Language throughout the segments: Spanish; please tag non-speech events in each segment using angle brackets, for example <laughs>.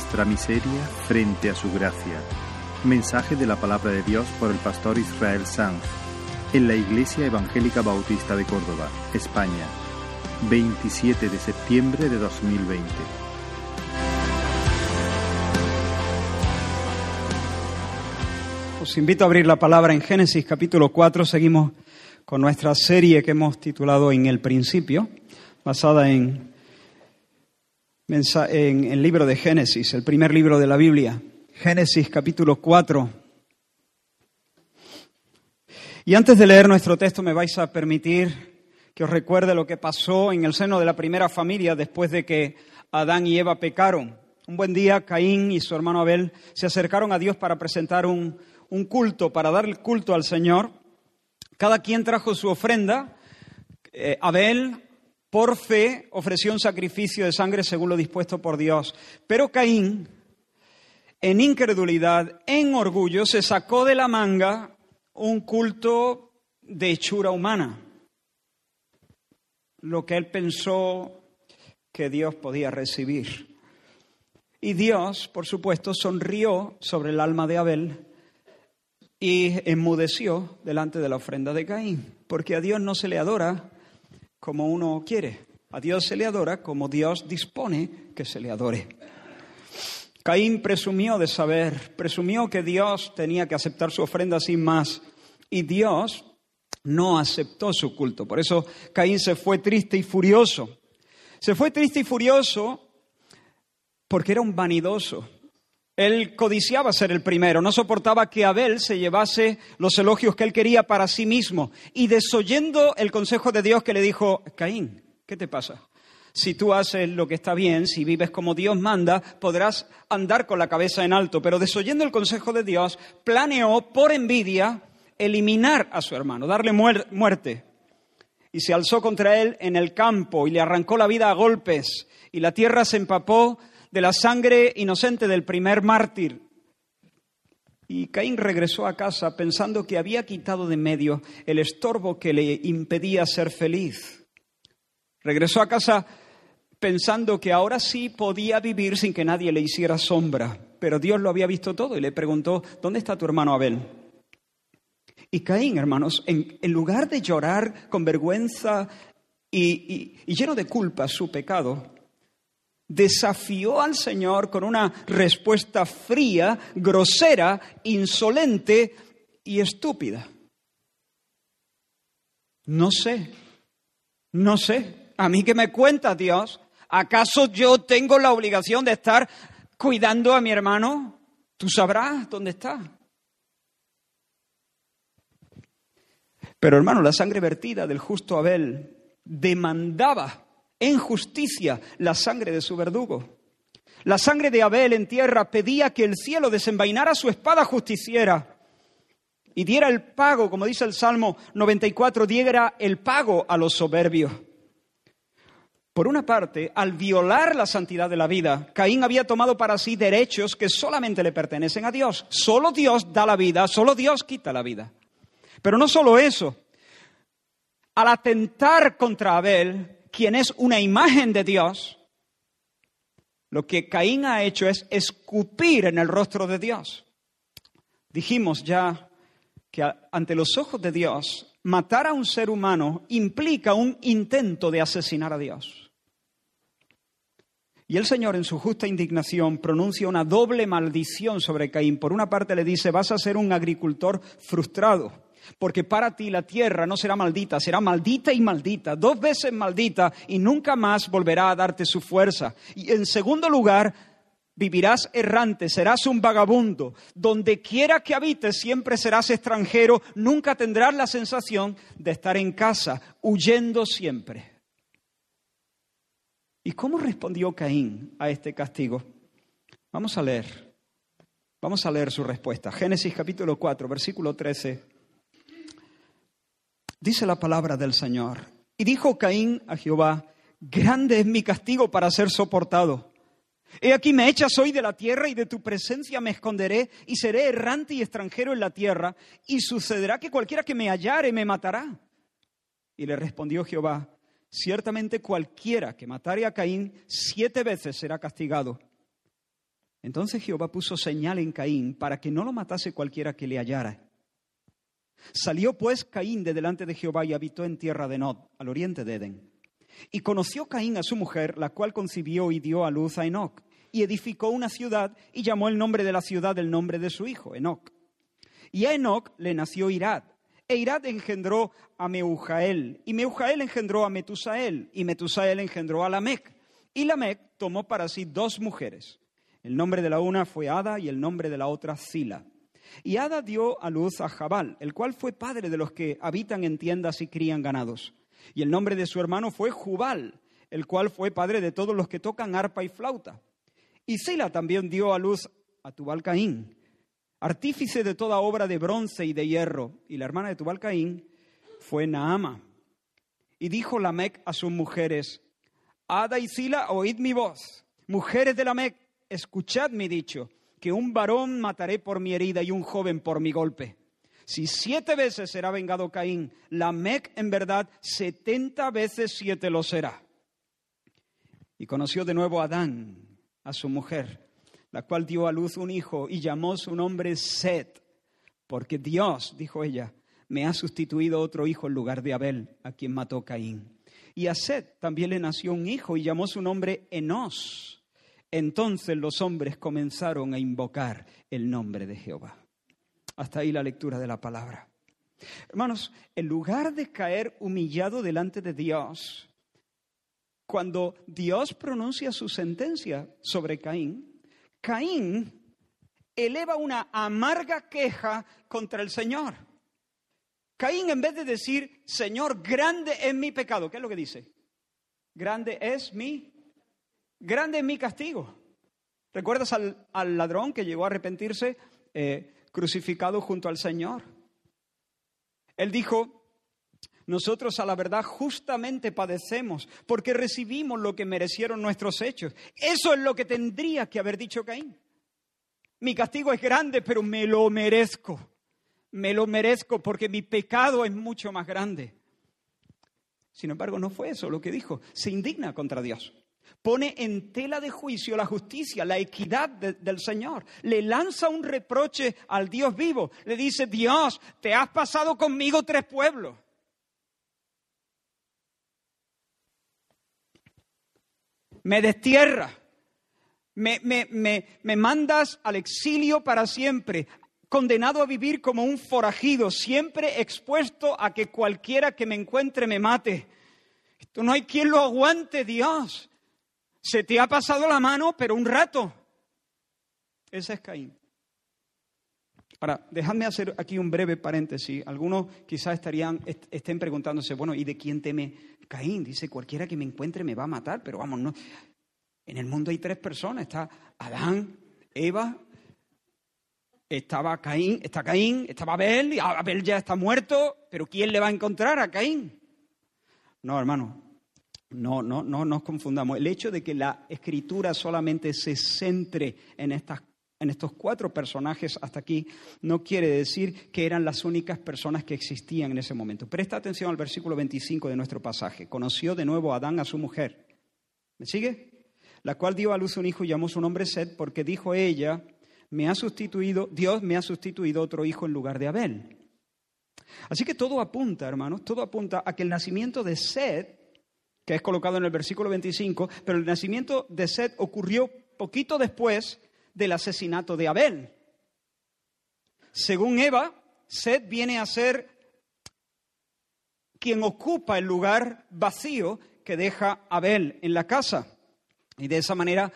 nuestra miseria frente a su gracia. Mensaje de la palabra de Dios por el pastor Israel Sanz en la Iglesia Evangélica Bautista de Córdoba, España, 27 de septiembre de 2020. Os invito a abrir la palabra en Génesis capítulo 4. Seguimos con nuestra serie que hemos titulado En el principio, basada en, en el libro de Génesis, el primer libro de la Biblia. Génesis capítulo 4. Y antes de leer nuestro texto me vais a permitir que os recuerde lo que pasó en el seno de la primera familia después de que Adán y Eva pecaron. Un buen día Caín y su hermano Abel se acercaron a Dios para presentar un, culto, para dar el culto al Señor. Cada quien trajo su ofrenda. Eh, Abel, por fe, ofreció un sacrificio de sangre según lo dispuesto por Dios. Pero Caín, en incredulidad, en orgullo, se sacó de la manga un culto de hechura humana, lo que él pensó que Dios podía recibir. Y Dios, por supuesto, sonrió sobre el alma de Abel y enmudeció delante de la ofrenda de Caín, porque a Dios no se le adora como uno quiere, a Dios se le adora como Dios dispone que se le adore. Caín presumió de saber, presumió que Dios tenía que aceptar su ofrenda sin más, y Dios no aceptó su culto. Por eso Caín se fue triste y furioso. Se fue triste y furioso porque era un vanidoso, él codiciaba ser el primero, no soportaba que Abel se llevase los elogios que él quería para sí mismo. Y desoyendo el consejo de Dios que le dijo, Caín, ¿qué te pasa? Si tú haces lo que está bien, si vives como Dios manda, podrás andar con la cabeza en alto. Pero desoyendo el consejo de Dios, planeó por envidia eliminar a su hermano, darle muerte. Y se alzó contra él en el campo y le arrancó la vida a golpes. Y la tierra se empapó de la sangre inocente del primer mártir. Y Caín regresó a casa pensando que había quitado de medio el estorbo que le impedía ser feliz. Regresó a casa pensando que ahora sí podía vivir sin que nadie le hiciera sombra. Pero Dios lo había visto todo y le preguntó, ¿dónde está tu hermano Abel? Y Caín, hermanos, en, lugar de llorar con vergüenza y lleno de culpa su pecado, desafió al Señor con una respuesta fría, grosera, insolente y estúpida. No sé, no sé. ¿A mí qué me cuenta Dios? ¿Acaso yo tengo la obligación de estar cuidando a mi hermano? Tú sabrás dónde está. Pero hermano, la sangre vertida del justo Abel demandaba en justicia la sangre de su verdugo. La sangre de Abel en tierra pedía que el cielo desenvainara su espada justiciera y diera el pago, como dice el Salmo 94, diera el pago a los soberbios. Por una parte, al violar la santidad de la vida, Caín había tomado para sí derechos que solamente le pertenecen a Dios. Solo Dios da la vida, solo Dios quita la vida. Pero no solo eso. Al atentar contra Abel, quien es una imagen de Dios, lo que Caín ha hecho es escupir en el rostro de Dios. Dijimos ya que ante los ojos de Dios, matar a un ser humano implica un intento de asesinar a Dios. Y el Señor, en su justa indignación, pronuncia una doble maldición sobre Caín. Por una parte le dice, vas a ser un agricultor frustrado porque para ti la tierra no será maldita, será maldita y maldita, dos veces maldita y nunca más volverá a darte su fuerza. Y en segundo lugar, vivirás errante, serás un vagabundo. Donde quiera que habites siempre serás extranjero, nunca tendrás la sensación de estar en casa, huyendo siempre. ¿Y cómo respondió Caín a este castigo? Vamos a leer. Vamos a leer su respuesta. Génesis capítulo 4, versículo 13 Dice la palabra del Señor. Y dijo Caín a Jehová, grande es mi castigo para ser soportado. He aquí me echas hoy de la tierra y de tu presencia me esconderé y seré errante y extranjero en la tierra y sucederá que cualquiera que me hallare me matará. Y le respondió Jehová, ciertamente cualquiera que matare a Caín siete veces será castigado. Entonces Jehová puso señal en Caín para que no lo matase cualquiera que le hallara. Salió pues Caín de delante de Jehová y habitó en tierra de Nod, al oriente de Edén. Y conoció Caín a su mujer, la cual concibió y dio a luz a Enoc, y edificó una ciudad y llamó el nombre de la ciudad el nombre de su hijo, Enoc. Y a Enoc le nació Irad, e Irad engendró a Meujael, y Meujael engendró a Metusael, y Metusael engendró a Lamec. Y Lamec tomó para sí dos mujeres. El nombre de la una fue Ada y el nombre de la otra Zila. Y Ada dio a luz a Jabal, el cual fue padre de los que habitan en tiendas y crían ganados. Y el nombre de su hermano fue Jubal, el cual fue padre de todos los que tocan arpa y flauta. Y Zila también dio a luz a Tubal Caín, artífice de toda obra de bronce y de hierro. Y la hermana de Tubal Caín fue Naama. Y dijo Lamec a sus mujeres, Ada y Zila, oíd mi voz. Mujeres de Lamec, escuchad mi dicho, que un varón mataré por mi herida y un joven por mi golpe. Si siete veces será vengado Caín, la Mec en verdad setenta veces siete lo será. Y conoció de nuevo a Adán, a su mujer, la cual dio a luz un hijo y llamó su nombre Set, porque Dios, dijo ella, me ha sustituido otro hijo en lugar de Abel, a quien mató Caín. Y a Set también le nació un hijo y llamó su nombre Enos entonces los hombres comenzaron a invocar el nombre de Jehová. Hasta ahí la lectura de la palabra. Hermanos, en lugar de caer humillado delante de Dios, cuando Dios pronuncia su sentencia sobre Caín, Caín eleva una amarga queja contra el Señor. Caín, en vez de decir, Señor, grande es mi pecado, ¿qué es lo que dice? Grande es mi grande es mi castigo. ¿Recuerdas al, ladrón que llegó a arrepentirse eh, crucificado junto al Señor? Él dijo, nosotros a la verdad justamente padecemos porque recibimos lo que merecieron nuestros hechos. Eso es lo que tendría que haber dicho Caín. Mi castigo es grande, pero me lo merezco. Me lo merezco porque mi pecado es mucho más grande. Sin embargo, no fue eso lo que dijo. Se indigna contra Dios pone en tela de juicio la justicia, la equidad del Señor. Le lanza un reproche al Dios vivo. Le dice, Dios, te has pasado conmigo tres pueblos. Me destierra. Me, me mandas al exilio para siempre, condenado a vivir como un forajido, siempre expuesto a que cualquiera que me encuentre me mate. Esto no hay quien lo aguante, Dios. Se te ha pasado la mano, pero un rato. Ese es Caín. Ahora, dejadme hacer aquí un breve paréntesis. Algunos quizás estarían, estén preguntándose, bueno, ¿y de quién teme Caín? Dice, cualquiera que me encuentre me va a matar, pero vamos, no. En el mundo hay tres personas. Está Adán, Eva, estaba Caín, está Caín, estaba Abel, y Abel ya está muerto, pero ¿quién le va a encontrar a Caín? No, hermano, no, no, no nos confundamos. El hecho de que la escritura solamente se centre en, estas, en estos cuatro personajes hasta aquí no quiere decir que eran las únicas personas que existían en ese momento. Presta atención al versículo 25 de nuestro pasaje. Conoció de nuevo a Adán a su mujer. ¿Me sigue? La cual dio a luz un hijo y llamó su nombre Sed porque dijo ella, me ha sustituido, Dios me ha sustituido otro hijo en lugar de Abel. Así que todo apunta, hermanos, todo apunta a que el nacimiento de Sed que es colocado en el versículo 25, pero el nacimiento de Seth ocurrió poquito después del asesinato de Abel. Según Eva, Seth viene a ser quien ocupa el lugar vacío que deja Abel en la casa. Y de esa manera,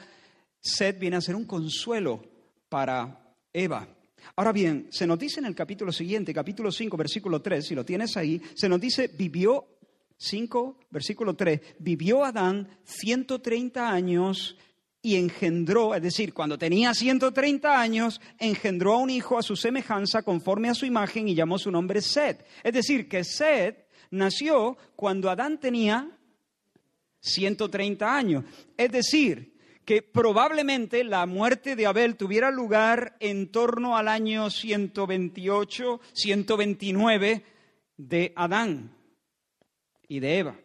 Seth viene a ser un consuelo para Eva. Ahora bien, se nos dice en el capítulo siguiente, capítulo 5, versículo 3, si lo tienes ahí, se nos dice, vivió 5, versículo 3, vivió Adán 130 años y engendró, es decir, cuando tenía 130 años, engendró a un hijo a su semejanza conforme a su imagen y llamó su nombre Sed. Es decir, que Sed nació cuando Adán tenía 130 años. Es decir, que probablemente la muerte de Abel tuviera lugar en torno al año 128, 129 de Adán y de Eva.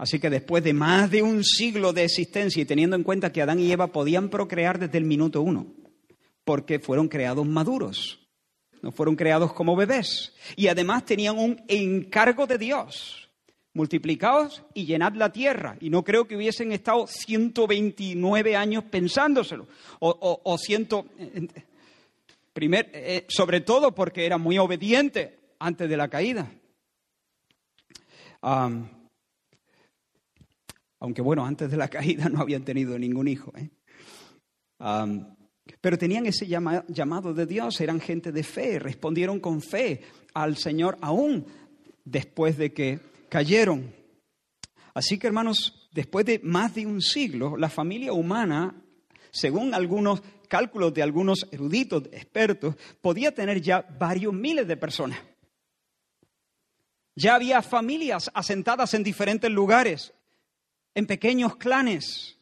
Así que después de más de un siglo de existencia y teniendo en cuenta que Adán y Eva podían procrear desde el minuto uno, porque fueron creados maduros, no fueron creados como bebés, y además tenían un encargo de Dios. Multiplicaos y llenad la tierra. Y no creo que hubiesen estado 129 años pensándoselo. O, ciento. Primer, eh, sobre todo porque era muy obediente antes de la caída aunque bueno, antes de la <laughs> caída no habían tenido ningún hijo. ¿eh? pero tenían ese llamado de Dios, eran gente de fe, respondieron con fe al Señor aún después de que cayeron. Así que hermanos, después de más de un siglo, la familia humana, según algunos cálculos de algunos eruditos, expertos, podía tener ya varios miles de personas. Ya había familias asentadas en diferentes lugares, en pequeños clanes.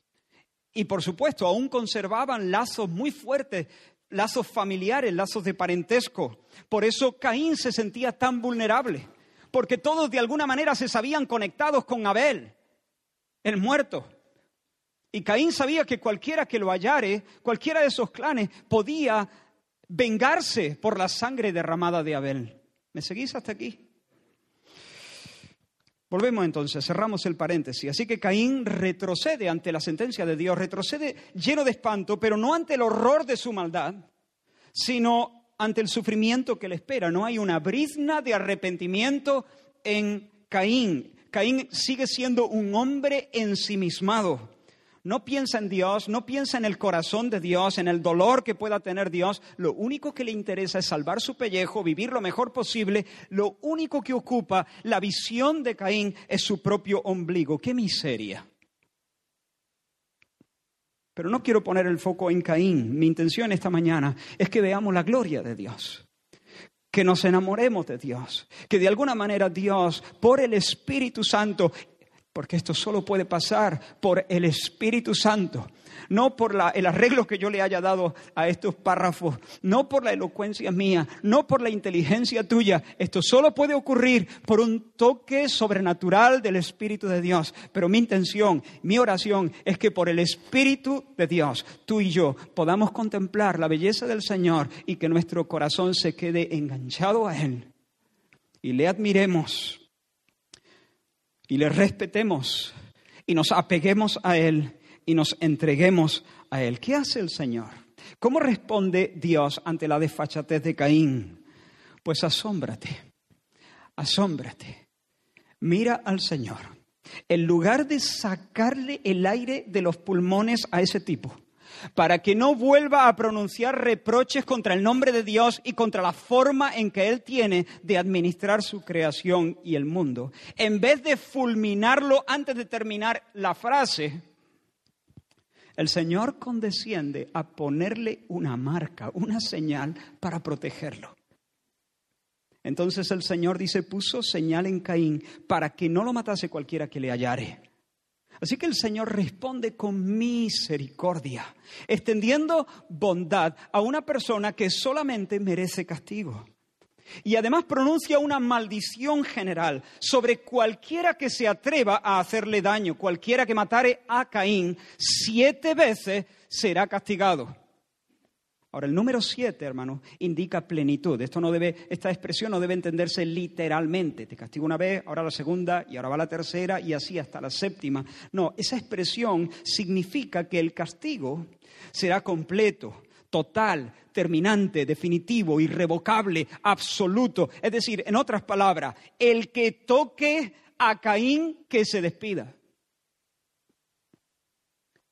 Y por supuesto, aún conservaban lazos muy fuertes, lazos familiares, lazos de parentesco. Por eso Caín se sentía tan vulnerable, porque todos de alguna manera se sabían conectados con Abel, el muerto. Y Caín sabía que cualquiera que lo hallare, cualquiera de esos clanes, podía vengarse por la sangre derramada de Abel. ¿Me seguís hasta aquí? Volvemos entonces, cerramos el paréntesis. Así que Caín retrocede ante la sentencia de Dios, retrocede lleno de espanto, pero no ante el horror de su maldad, sino ante el sufrimiento que le espera. No hay una brizna de arrepentimiento en Caín. Caín sigue siendo un hombre ensimismado no piensa en Dios, no piensa en el corazón de Dios, en el dolor que pueda tener Dios. Lo único que le interesa es salvar su pellejo, vivir lo mejor posible. Lo único que ocupa la visión de Caín es su propio ombligo. ¡Qué miseria! Pero no quiero poner el foco en Caín. Mi intención esta mañana es que veamos la gloria de Dios que nos enamoremos de Dios, que de alguna manera Dios, por el Espíritu Santo, porque esto solo puede pasar por el Espíritu Santo, no por el arreglo que yo le haya dado a estos párrafos, no por la elocuencia mía, no por la inteligencia tuya. Esto solo puede ocurrir por un toque sobrenatural del Espíritu de Dios. Pero mi intención, mi oración es que por el Espíritu de Dios, tú y yo podamos contemplar la belleza del Señor y que nuestro corazón se quede enganchado a Él y le admiremos y le respetemos y nos apeguemos a Él y nos entreguemos a Él. ¿Qué hace el Señor? ¿Cómo responde Dios ante la desfachatez de Caín? Pues asómbrate, asómbrate. Mira al Señor. En lugar de sacarle el aire de los pulmones a ese tipo, para que no vuelva a pronunciar reproches contra el nombre de Dios y contra la forma en que Él tiene de administrar su creación y el mundo. En vez de fulminarlo antes de terminar la frase, el Señor condesciende a ponerle una marca, una señal para protegerlo. Entonces el Señor dice, puso señal en Caín para que no lo matase cualquiera que le hallare. Así que el Señor responde con misericordia, extendiendo bondad a una persona que solamente merece castigo. Y además pronuncia una maldición general sobre cualquiera que se atreva a hacerle daño, cualquiera que matare a Caín, siete veces será castigado. Ahora, el número siete, hermano, indica plenitud. Esto no debe, esta expresión no debe entenderse literalmente. Te castigo una vez, ahora la segunda, y ahora va la tercera, y así hasta la séptima. No, esa expresión significa que el castigo será completo, total, terminante, definitivo, irrevocable, absoluto. Es decir, en otras palabras, el que toque a Caín, que se despida.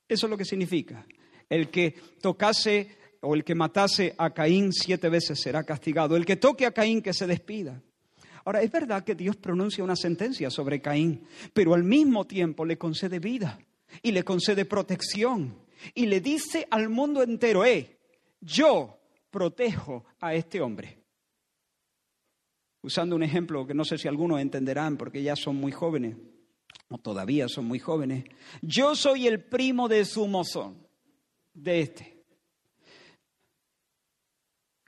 Eso es lo que significa. El que tocase o el que matase a Caín siete veces será castigado. El que toque a Caín que se despida. Ahora, es verdad que Dios pronuncia una sentencia sobre Caín, pero al mismo tiempo le concede vida y le concede protección y le dice al mundo entero, eh, yo protejo a este hombre. Usando un ejemplo que no sé si algunos entenderán porque ya son muy jóvenes, o todavía son muy jóvenes. Yo soy el primo de su mozón, de este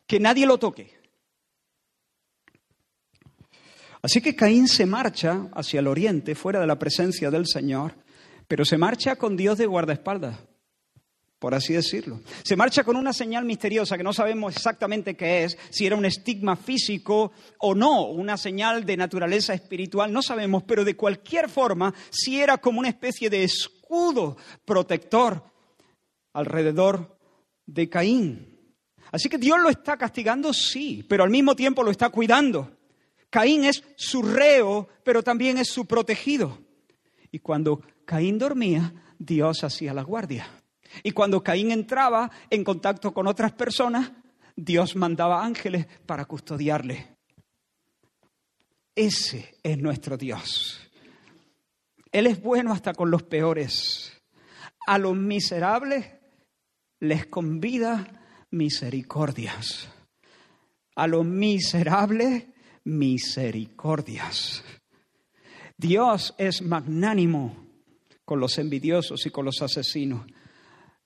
que nadie lo toque. Así que Caín se marcha hacia el oriente, fuera de la presencia del Señor, pero se marcha con Dios de guardaespaldas, por así decirlo. Se marcha con una señal misteriosa que no sabemos exactamente qué es, si era un estigma físico o no, una señal de naturaleza espiritual, no sabemos, pero de cualquier forma, si era como una especie de escudo protector alrededor de Caín. Así que Dios lo está castigando, sí, pero al mismo tiempo lo está cuidando. Caín es su reo, pero también es su protegido. Y cuando Caín dormía, Dios hacía la guardia. Y cuando Caín entraba en contacto con otras personas, Dios mandaba ángeles para custodiarle. Ese es nuestro Dios. Él es bueno hasta con los peores. A los miserables les convida misericordias. A los miserables misericordias. Dios es magnánimo con los envidiosos y con los asesinos.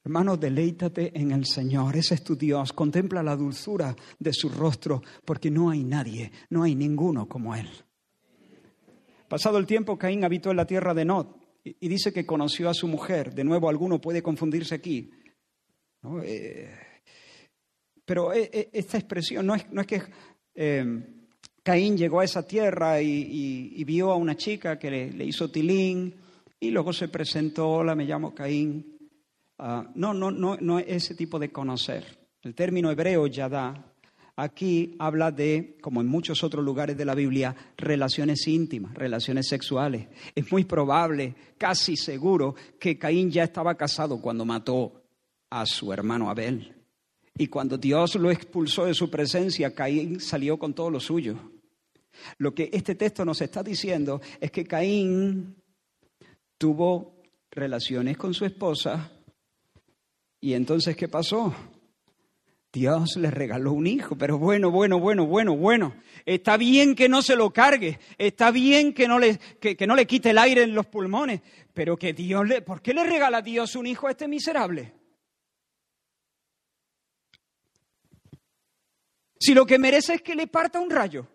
Hermano, deleítate en el Señor, ese es tu Dios. Contempla la dulzura de su rostro, porque no hay nadie, no hay ninguno como Él. Pasado el tiempo, Caín habitó en la tierra de Nod y dice que conoció a su mujer. De nuevo, alguno puede confundirse aquí. Eh, pero eh, eh, esta expresión no es, no es que Caín llegó a esa tierra y, vio a una chica que le, hizo tilín y luego se presentó, hola, me llamo Caín. Ah, no, no, no, no es ese tipo de conocer. El término hebreo yadá aquí habla de, como en muchos otros lugares de la Biblia, relaciones íntimas, relaciones sexuales. Es muy probable, casi seguro, que Caín ya estaba casado cuando mató a su hermano Abel. Y cuando Dios lo expulsó de su presencia, Caín salió con todo lo suyo. Lo que este texto nos está diciendo es que Caín tuvo relaciones con su esposa y entonces ¿qué pasó? Dios le regaló un hijo, pero bueno, bueno, bueno, bueno, bueno. Está bien que no se lo cargue, está bien que no le, que, no le quite el aire en los pulmones, pero que Dios le... ¿Por qué le regala a Dios un hijo a este miserable? Si lo que merece es que le parta un rayo.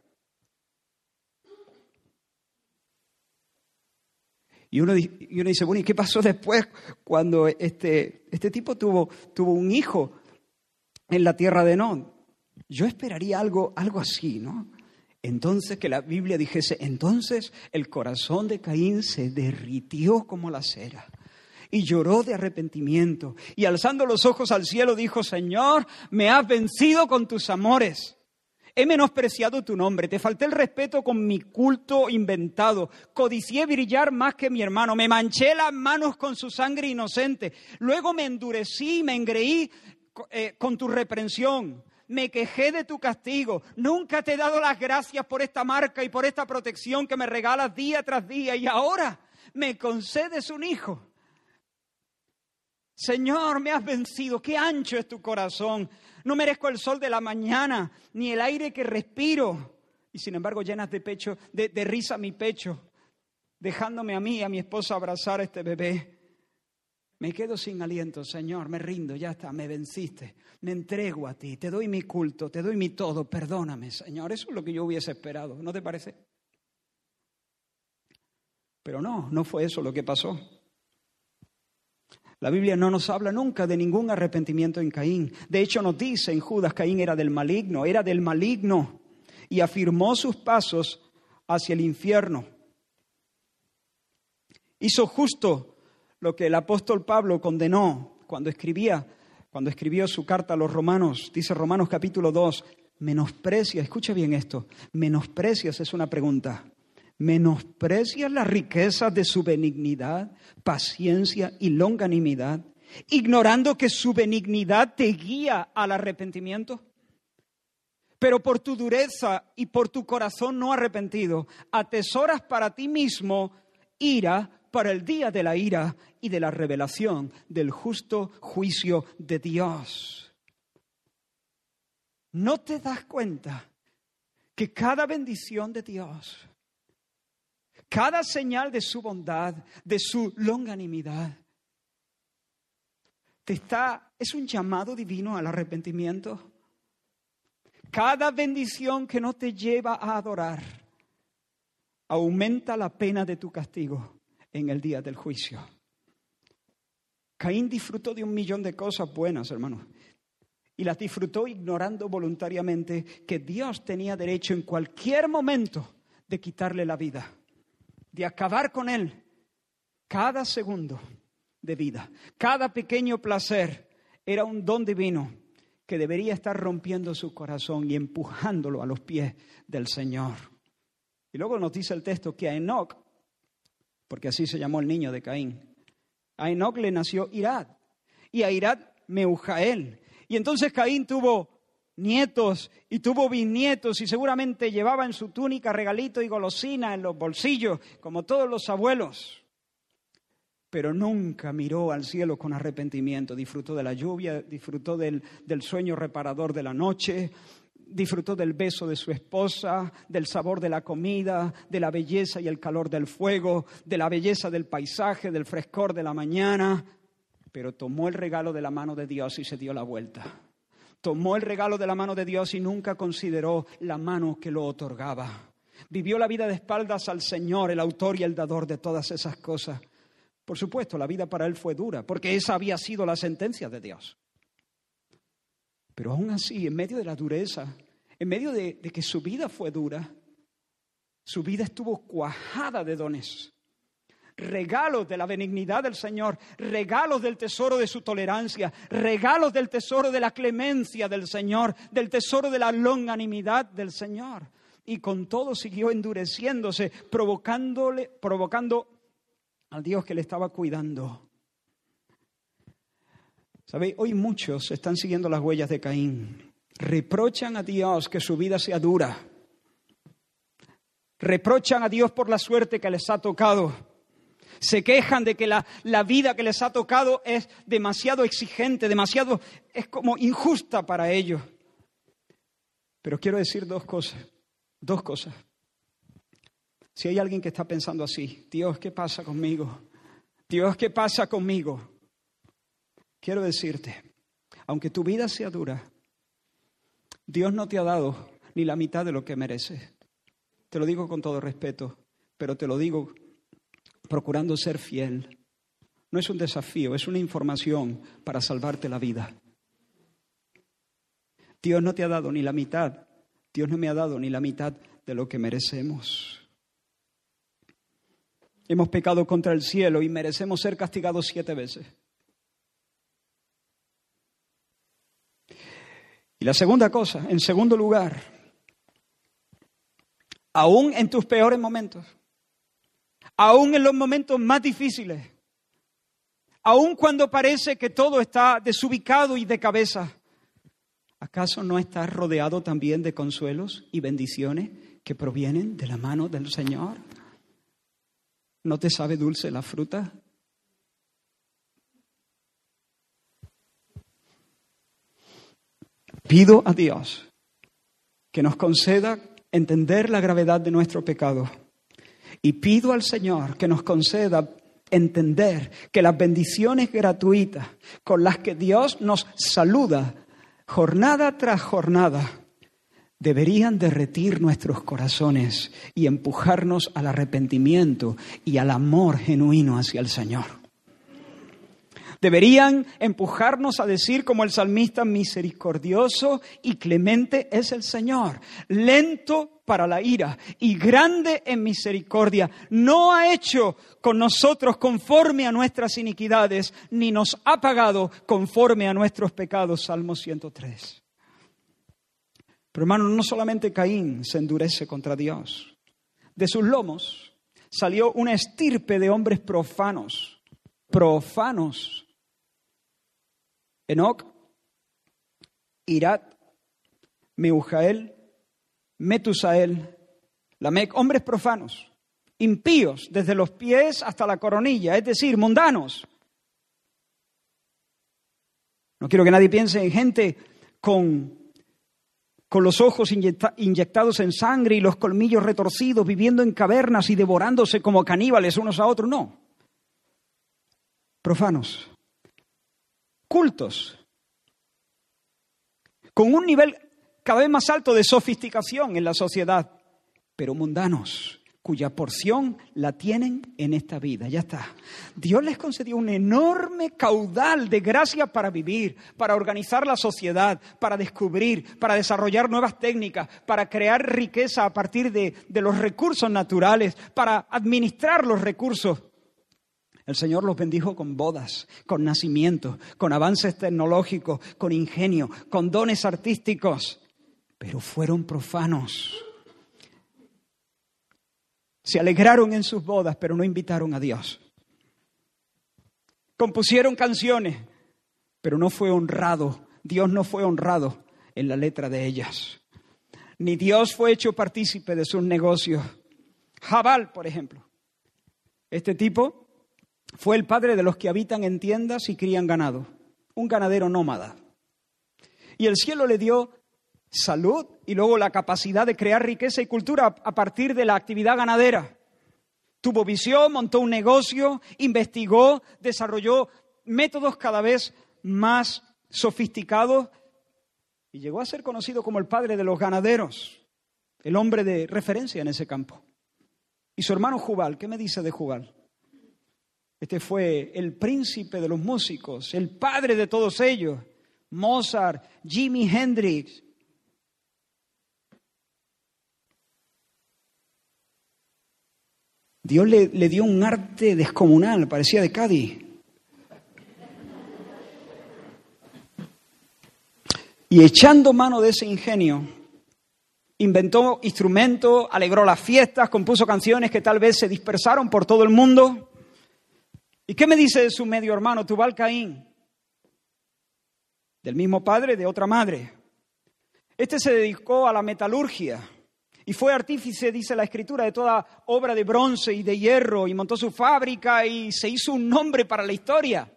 Y uno, dice, bueno, ¿y qué pasó después cuando este, este tipo tuvo, tuvo un hijo en la tierra de Non? Yo esperaría algo, algo así, ¿no? Entonces que la Biblia dijese, entonces el corazón de Caín se derritió como la cera y lloró de arrepentimiento. Y alzando los ojos al cielo dijo, Señor, me has vencido con tus amores. He menospreciado tu nombre, te falté el respeto con mi culto inventado, codicié brillar más que mi hermano, me manché las manos con su sangre inocente, luego me endurecí, me engreí eh, con tu reprensión, me quejé de tu castigo, nunca te he dado las gracias por esta marca y por esta protección que me regalas día tras día. Y ahora me concedes un hijo. Señor, me has vencido, qué ancho es tu corazón. No merezco el sol de la mañana, ni el aire que respiro. Y sin embargo llenas de pecho, de, risa mi pecho, dejándome a mí y a mi esposa abrazar a este bebé. Me quedo sin aliento, Señor, me rindo, ya está, me venciste. Me entrego a ti, te doy mi culto, te doy mi todo, perdóname, Señor. Eso es lo que yo hubiese esperado, ¿no te parece? Pero no, no fue eso lo que pasó. La Biblia no nos habla nunca de ningún arrepentimiento en Caín. De hecho, nos dice en Judas, Caín era del maligno, era del maligno y afirmó sus pasos hacia el infierno. Hizo justo lo que el apóstol Pablo condenó cuando escribía, cuando escribió su carta a los romanos. Dice Romanos capítulo 2, menosprecias, escucha bien esto, menosprecias es una pregunta. ¿Menosprecias la riqueza de su benignidad, paciencia y longanimidad, ignorando que su benignidad te guía al arrepentimiento? Pero por tu dureza y por tu corazón no arrepentido, atesoras para ti mismo ira para el día de la ira y de la revelación del justo juicio de Dios. ¿No te das cuenta que cada bendición de Dios cada señal de su bondad, de su longanimidad, te está, es un llamado divino al arrepentimiento. Cada bendición que no te lleva a adorar aumenta la pena de tu castigo en el día del juicio. Caín disfrutó de un millón de cosas buenas, hermanos, y las disfrutó ignorando voluntariamente que Dios tenía derecho en cualquier momento de quitarle la vida, de acabar con él cada segundo de vida. Cada pequeño placer era un don divino que debería estar rompiendo su corazón y empujándolo a los pies del Señor. Y luego nos dice el texto que a Enoch, porque así se llamó el niño de Caín, a Enoch le nació Irad y a Irad Meujael. Y entonces Caín tuvo nietos y tuvo bisnietos y seguramente llevaba en su túnica regalito y golosina en los bolsillos, como todos los abuelos. Pero nunca miró al cielo con arrepentimiento. Disfrutó de la lluvia, disfrutó del, del sueño reparador de la noche, disfrutó del beso de su esposa, del sabor de la comida, de la belleza y el calor del fuego, de la belleza del paisaje, del frescor de la mañana, pero tomó el regalo de la mano de Dios y se dio la vuelta. Tomó el regalo de la mano de Dios y nunca consideró la mano que lo otorgaba. Vivió la vida de espaldas al Señor, el autor y el dador de todas esas cosas. Por supuesto, la vida para él fue dura, porque esa había sido la sentencia de Dios. Pero aún así, en medio de la dureza, en medio de, de que su vida fue dura, su vida estuvo cuajada de dones regalos de la benignidad del Señor, regalos del tesoro de su tolerancia, regalos del tesoro de la clemencia del Señor, del tesoro de la longanimidad del Señor. Y con todo siguió endureciéndose, provocándole, provocando al Dios que le estaba cuidando. ¿Sabéis? Hoy muchos están siguiendo las huellas de Caín. Reprochan a Dios que su vida sea dura. Reprochan a Dios por la suerte que les ha tocado. Se quejan de que la, la, vida que les ha tocado es demasiado exigente, demasiado, es como injusta para ellos. Pero quiero decir dos cosas, dos cosas. Si hay alguien que está pensando así, Dios, ¿qué pasa conmigo? Dios, ¿qué pasa conmigo? Quiero decirte, aunque tu vida sea dura, Dios no te ha dado ni la mitad de lo que mereces. Te lo digo con todo respeto, pero te lo digo procurando ser fiel. No es un desafío, es una información para salvarte la vida. Dios no te ha dado ni la mitad, Dios no me ha dado ni la mitad de lo que merecemos. Hemos pecado contra el cielo y merecemos ser castigados siete veces. Y la segunda cosa, en segundo lugar, aún en tus peores momentos, aún en los momentos más difíciles, aún cuando parece que todo está desubicado y de cabeza, ¿acaso no estás rodeado también de consuelos y bendiciones que provienen de la mano del Señor? ¿No te sabe dulce la fruta? Pido a Dios que nos conceda entender la gravedad de nuestro pecado y pido al Señor que nos conceda entender que las bendiciones gratuitas con las que Dios nos saluda jornada tras jornada deberían derretir nuestros corazones y empujarnos al arrepentimiento y al amor genuino hacia el Señor. Deberían empujarnos a decir como el salmista, misericordioso y clemente es el Señor, lento para la ira y grande en misericordia. No ha hecho con nosotros conforme a nuestras iniquidades, ni nos ha pagado conforme a nuestros pecados. Salmo 103. Pero hermano, no solamente Caín se endurece contra Dios. De sus lomos salió una estirpe de hombres profanos, profanos Enoch, Irat, Meujael, Metusael, Lamec, hombres profanos, impíos desde los pies hasta la coronilla, es decir, mundanos. No quiero que nadie piense en gente con, con los ojos inyectados en sangre y los colmillos retorcidos, viviendo en cavernas y devorándose como caníbales unos a otros, no. Profanos, cultos, con un nivel cada vez más alto de sofisticación en la sociedad, pero mundanos, cuya porción la tienen en esta vida. Ya está. Dios les concedió un enorme caudal de gracia para vivir, para organizar la sociedad, para descubrir, para desarrollar nuevas técnicas, para crear riqueza a partir de, de los recursos naturales, para administrar los recursos. El Señor los bendijo con bodas, con nacimientos, con avances tecnológicos, con ingenio, con dones artísticos, pero fueron profanos se alegraron en sus bodas, pero no invitaron a Dios. Compusieron canciones, pero no fue honrado. Dios no fue honrado en la letra de ellas. Ni Dios fue hecho partícipe de sus negocios. Jabal, por ejemplo. Este tipo fue el padre de los que habitan en tiendas y crían ganado, un ganadero nómada. Y el cielo le dio salud y luego la capacidad de crear riqueza y cultura a partir de la actividad ganadera. Tuvo visión, montó un negocio, investigó, desarrolló métodos cada vez más sofisticados y llegó a ser conocido como el padre de los ganaderos, el hombre de referencia en ese campo. Y su hermano Jubal, ¿qué me dice de Jubal? Este fue el príncipe de los músicos, el padre de todos ellos. Mozart, Jimi Hendrix, Dios le, dio un arte descomunal, parecía de Cádiz. Y echando mano de ese ingenio, inventó instrumentos, alegró las fiestas, compuso canciones que tal vez se dispersaron por todo el mundo. ¿Y qué me dice de su medio hermano, Tubal Caín? Del mismo padre, de otra madre. Este se dedicó a la metalurgia y fue artífice, dice la escritura, de toda obra de bronce y de hierro, y montó su fábrica y se hizo un nombre para la historia.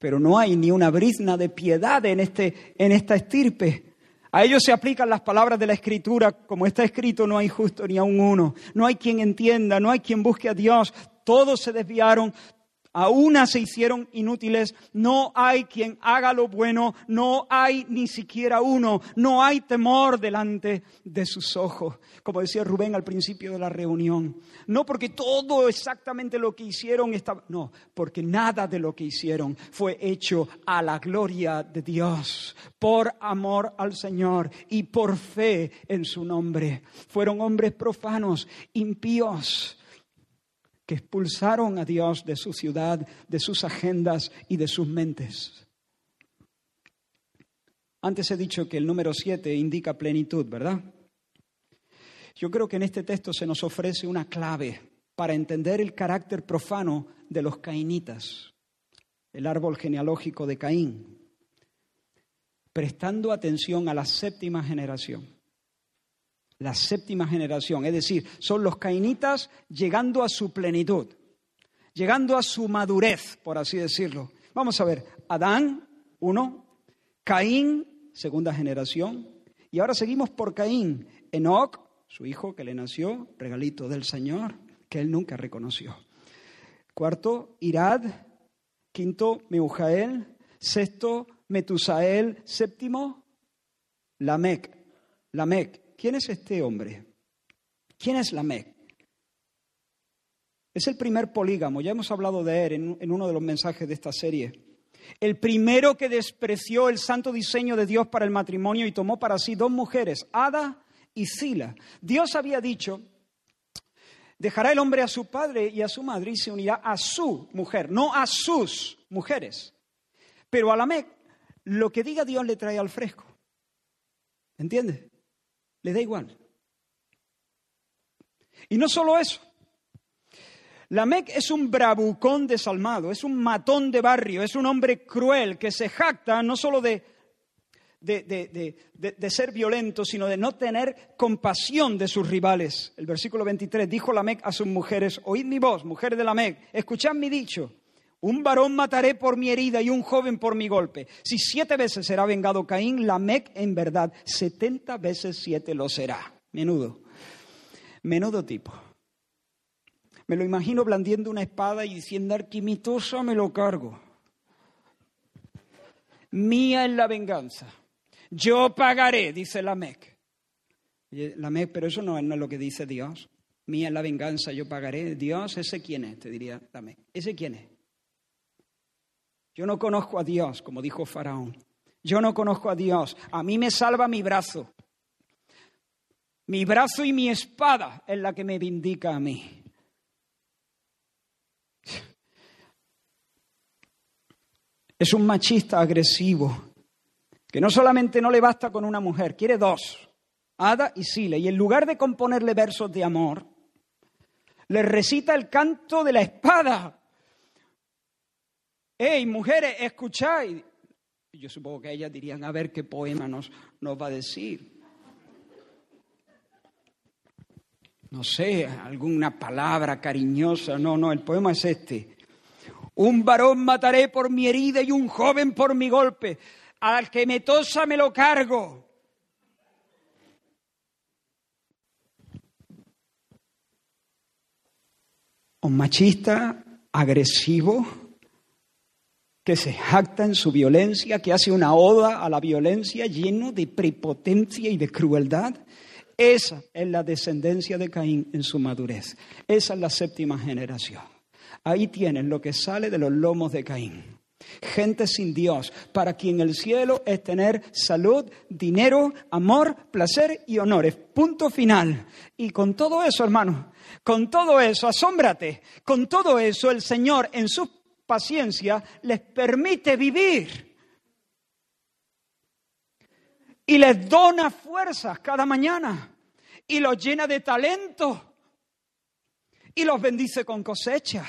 Pero no hay ni una brizna de piedad en, este, en esta estirpe. A ellos se aplican las palabras de la escritura, como está escrito, no hay justo ni aun uno, no hay quien entienda, no hay quien busque a Dios, todos se desviaron, a una se hicieron inútiles, no hay quien haga lo bueno, no hay ni siquiera uno, no hay temor delante de sus ojos, como decía Rubén al principio de la reunión. No porque todo exactamente lo que hicieron estaba, no, porque nada de lo que hicieron fue hecho a la gloria de Dios, por amor al Señor y por fe en su nombre. Fueron hombres profanos, impíos que expulsaron a Dios de su ciudad, de sus agendas y de sus mentes. Antes he dicho que el número siete indica plenitud, ¿verdad? Yo creo que en este texto se nos ofrece una clave para entender el carácter profano de los cainitas, el árbol genealógico de Caín, prestando atención a la séptima generación la séptima generación, es decir, son los cainitas llegando a su plenitud, llegando a su madurez, por así decirlo. Vamos a ver, Adán, uno, Caín, segunda generación, y ahora seguimos por Caín, Enoch, su hijo que le nació, regalito del Señor, que él nunca reconoció. Cuarto, Irad, quinto, Meujael, sexto, Metusael, séptimo, Lamec, Lamec, ¿Quién es este hombre? ¿Quién es Lamec? Es el primer polígamo, ya hemos hablado de él en, uno de los mensajes de esta serie. El primero que despreció el santo diseño de Dios para el matrimonio y tomó para sí dos mujeres, Ada y Sila. Dios había dicho, dejará el hombre a su padre y a su madre y se unirá a su mujer, no a sus mujeres. Pero a Lamec, lo que diga Dios le trae al fresco. ¿Entiendes? Le da igual. Y no solo eso. Lamec es un bravucón desalmado, es un matón de barrio, es un hombre cruel que se jacta no solo de, de, ser violento, sino de no tener compasión de sus rivales. El versículo 23 dijo Lamec a sus mujeres, oíd mi voz, mujeres de Lamec, escuchad mi dicho. Un varón mataré por mi herida y un joven por mi golpe. Si siete veces será vengado Caín, Lamec en verdad setenta veces siete lo será. Menudo. Menudo tipo. Me lo imagino blandiendo una espada y diciendo, arquimitosa me lo cargo. Mía es la venganza. Yo pagaré, dice Lamec. pero eso no, no es lo que dice Dios. Mía es la venganza, yo pagaré. Dios, ¿ese quién es? Te diría Lamec. ¿Ese quién es? Yo no conozco a Dios, como dijo Faraón. Yo no conozco a Dios. A mí me salva mi brazo. Mi brazo y mi espada es la que me vindica a mí. Es un machista agresivo que no solamente no le basta con una mujer, quiere dos, Ada y Sile. Y en lugar de componerle versos de amor, le recita el canto de la espada. ¡Ey, mujeres, escucháis! Yo supongo que ellas dirían, a ver qué poema nos, nos va a decir. No sé, alguna palabra cariñosa. No, no, el poema es este. Un varón mataré por mi herida y un joven por mi golpe. Al que me tosa me lo cargo. Un machista agresivo que se jacta en su violencia, que hace una oda a la violencia lleno de prepotencia y de crueldad. Esa es la descendencia de Caín en su madurez. Esa es la séptima generación. Ahí tienen lo que sale de los lomos de Caín. Gente sin Dios, para quien el cielo es tener salud, dinero, amor, placer y honores. Punto final. Y con todo eso, hermano, con todo eso, asómbrate, con todo eso el Señor en su paciencia les permite vivir. Y les dona fuerzas cada mañana. Y los llena de talento. Y los bendice con cosecha.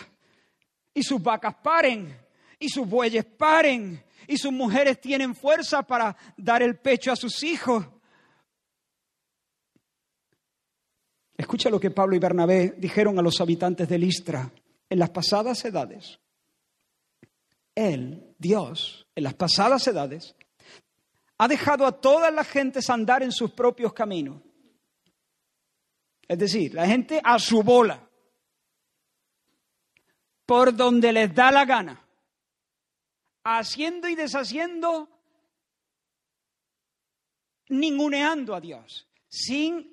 Y sus vacas paren. Y sus bueyes paren. Y sus mujeres tienen fuerza para dar el pecho a sus hijos. Escucha lo que Pablo y Bernabé dijeron a los habitantes de Listra en las pasadas edades. Él, Dios, en las pasadas edades, ha dejado a todas las gentes andar en sus propios caminos. Es decir, la gente a su bola, por donde les da la gana, haciendo y deshaciendo, ninguneando a Dios, sin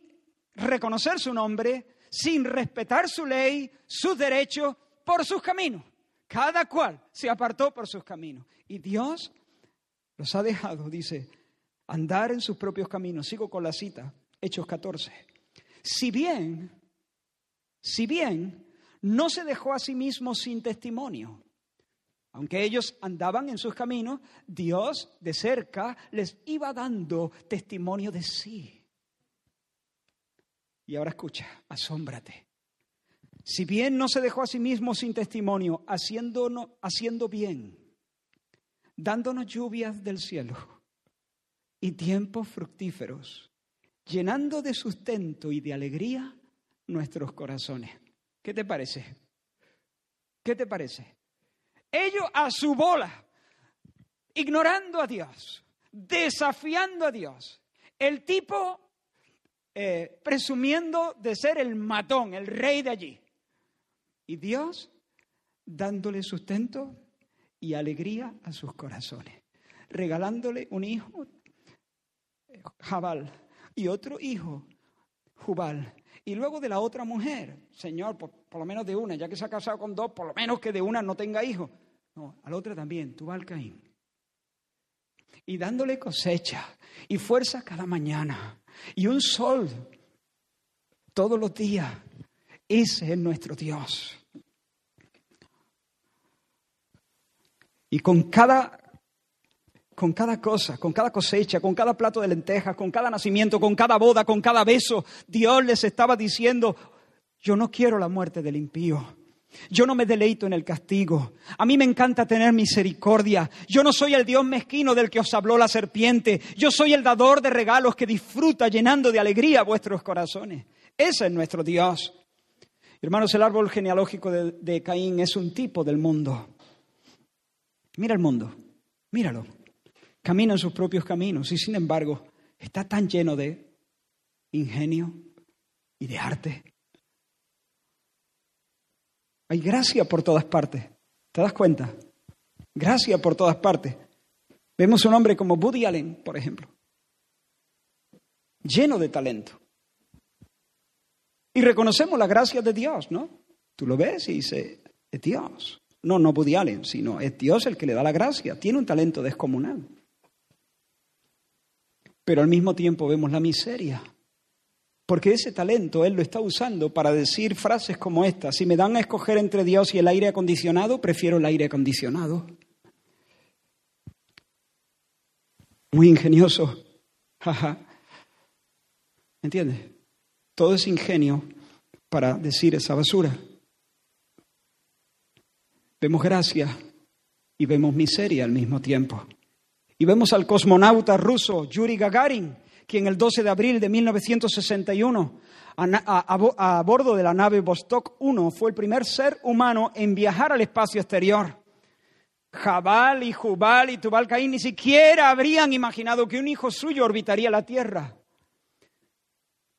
reconocer su nombre, sin respetar su ley, sus derechos, por sus caminos. Cada cual se apartó por sus caminos. Y Dios los ha dejado, dice, andar en sus propios caminos. Sigo con la cita, Hechos 14. Si bien, si bien no se dejó a sí mismo sin testimonio, aunque ellos andaban en sus caminos, Dios de cerca les iba dando testimonio de sí. Y ahora escucha, asómbrate. Si bien no se dejó a sí mismo sin testimonio, haciendo, bien, dándonos lluvias del cielo y tiempos fructíferos, llenando de sustento y de alegría nuestros corazones. ¿Qué te parece? ¿Qué te parece? Ellos a su bola, ignorando a Dios, desafiando a Dios. El tipo eh, presumiendo de ser el matón, el rey de allí. Y Dios dándole sustento y alegría a sus corazones, regalándole un hijo, Jabal, y otro hijo, Jubal. Y luego de la otra mujer, Señor, por, lo menos de una, ya que se ha casado con dos, por lo menos que de una no tenga hijo. No, a la otra también, Tubal Caín. Y dándole cosecha y fuerza cada mañana. Y un sol todos los días. Ese es nuestro Dios. Y con cada, con cada cosa, con cada cosecha, con cada plato de lentejas, con cada nacimiento, con cada boda, con cada beso, Dios les estaba diciendo, yo no quiero la muerte del impío. Yo no me deleito en el castigo. A mí me encanta tener misericordia. Yo no soy el Dios mezquino del que os habló la serpiente. Yo soy el dador de regalos que disfruta llenando de alegría vuestros corazones. Ese es nuestro Dios. Hermanos, el árbol genealógico de, Caín es un tipo del mundo. Mira el mundo, míralo. Camina en sus propios caminos y sin embargo está tan lleno de ingenio y de arte. Hay gracia por todas partes. ¿Te das cuenta? Gracia por todas partes. Vemos un hombre como Woody Allen, por ejemplo, lleno de talento, Y reconocemos la gracia de Dios, ¿no? Tú lo ves y dices, es Dios. No, no Woody Allen, sino es Dios el que le da la gracia. Tiene un talento descomunal. Pero al mismo tiempo vemos la miseria. Porque ese talento Él lo está usando para decir frases como esta. Si me dan a escoger entre Dios y el aire acondicionado, prefiero el aire acondicionado. Muy ingenioso. <laughs> ¿Entiendes? Todo es ingenio para decir esa basura. Vemos gracia y vemos miseria al mismo tiempo. Y vemos al cosmonauta ruso Yuri Gagarin, quien el 12 de abril de 1961, a, bordo de la nave Vostok 1, fue el primer ser humano en viajar al espacio exterior. Jabal y Jubal y Tubal Caín ni siquiera habrían imaginado que un hijo suyo orbitaría la Tierra.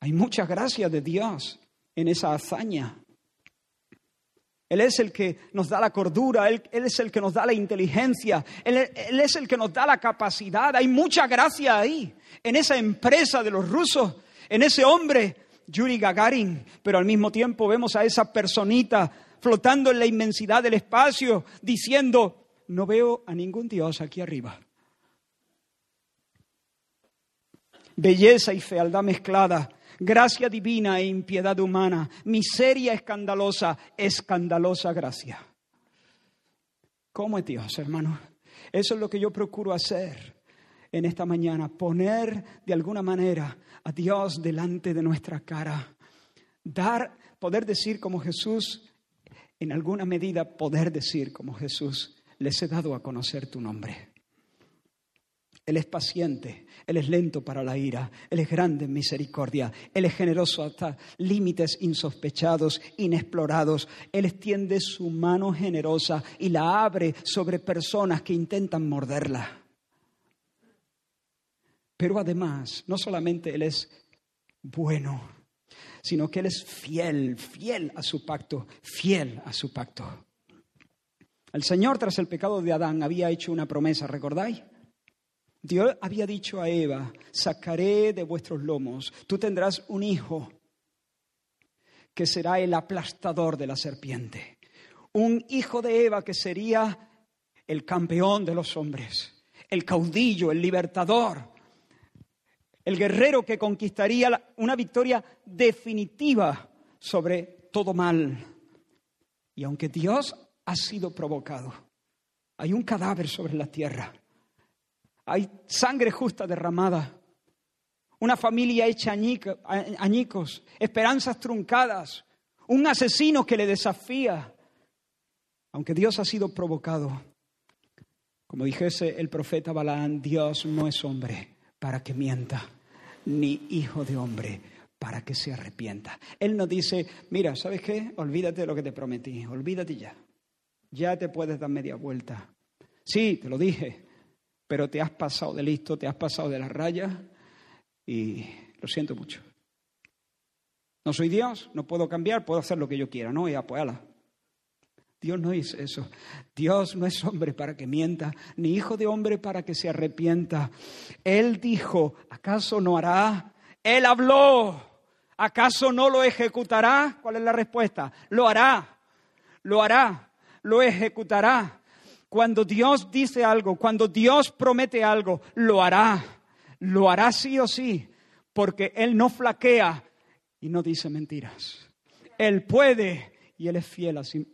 Hay mucha gracia de Dios en esa hazaña. Él es el que nos da la cordura, Él, es el que nos da la inteligencia, él, es el que nos da la capacidad. Hay mucha gracia ahí, en esa empresa de los rusos, en ese hombre, Yuri Gagarin, pero al mismo tiempo vemos a esa personita flotando en la inmensidad del espacio, diciendo, no veo a ningún Dios aquí arriba. Belleza y fealdad mezclada, gracia divina e impiedad humana, miseria escandalosa, escandalosa gracia. ¿Cómo es Dios, hermano? Eso es lo que yo procuro hacer en esta mañana, poner de alguna manera a Dios delante de nuestra cara, dar, poder decir como Jesús, en alguna medida poder decir como Jesús, les he dado a conocer tu nombre. Él es paciente, Él es lento para la ira, Él es grande en misericordia, Él es generoso hasta límites insospechados, inexplorados. Él extiende su mano generosa y la abre sobre personas que intentan morderla. Pero además, no solamente Él es bueno, sino que Él es fiel, fiel a su pacto, fiel a su pacto. El Señor, tras el pecado de Adán, había hecho una promesa, ¿recordáis? Dios había dicho a Eva, sacaré de vuestros lomos, tú tendrás un hijo que será el aplastador de la serpiente. Un hijo de Eva que sería el campeón de los hombres, el caudillo, el libertador, el guerrero que conquistaría una victoria definitiva sobre todo mal. Y aunque Dios ha sido provocado, hay un cadáver sobre la tierra hay sangre justa derramada, una familia hecha añicos, esperanzas truncadas, un asesino que le desafía, aunque Dios ha sido provocado. Como dijese el profeta Balaán, Dios no es hombre para que mienta, ni hijo de hombre para que se arrepienta. Él no dice, mira, ¿sabes qué? Olvídate de lo que te prometí, olvídate ya. Ya te puedes dar media vuelta. Sí, te lo dije, pero te has pasado de listo, te has pasado de las rayas y lo siento mucho. No soy Dios, no puedo cambiar, puedo hacer lo que yo quiera, ¿no? Y apoyala. Dios no es eso. Dios no es hombre para que mienta, ni hijo de hombre para que se arrepienta. Él dijo, ¿acaso no hará? Él habló, ¿acaso no lo ejecutará? ¿Cuál es la respuesta? Lo hará, lo hará, lo ejecutará. Cuando Dios dice algo, cuando Dios promete algo, lo hará. Lo hará sí o sí, porque Él no flaquea y no dice mentiras. Él puede y Él es fiel a sí,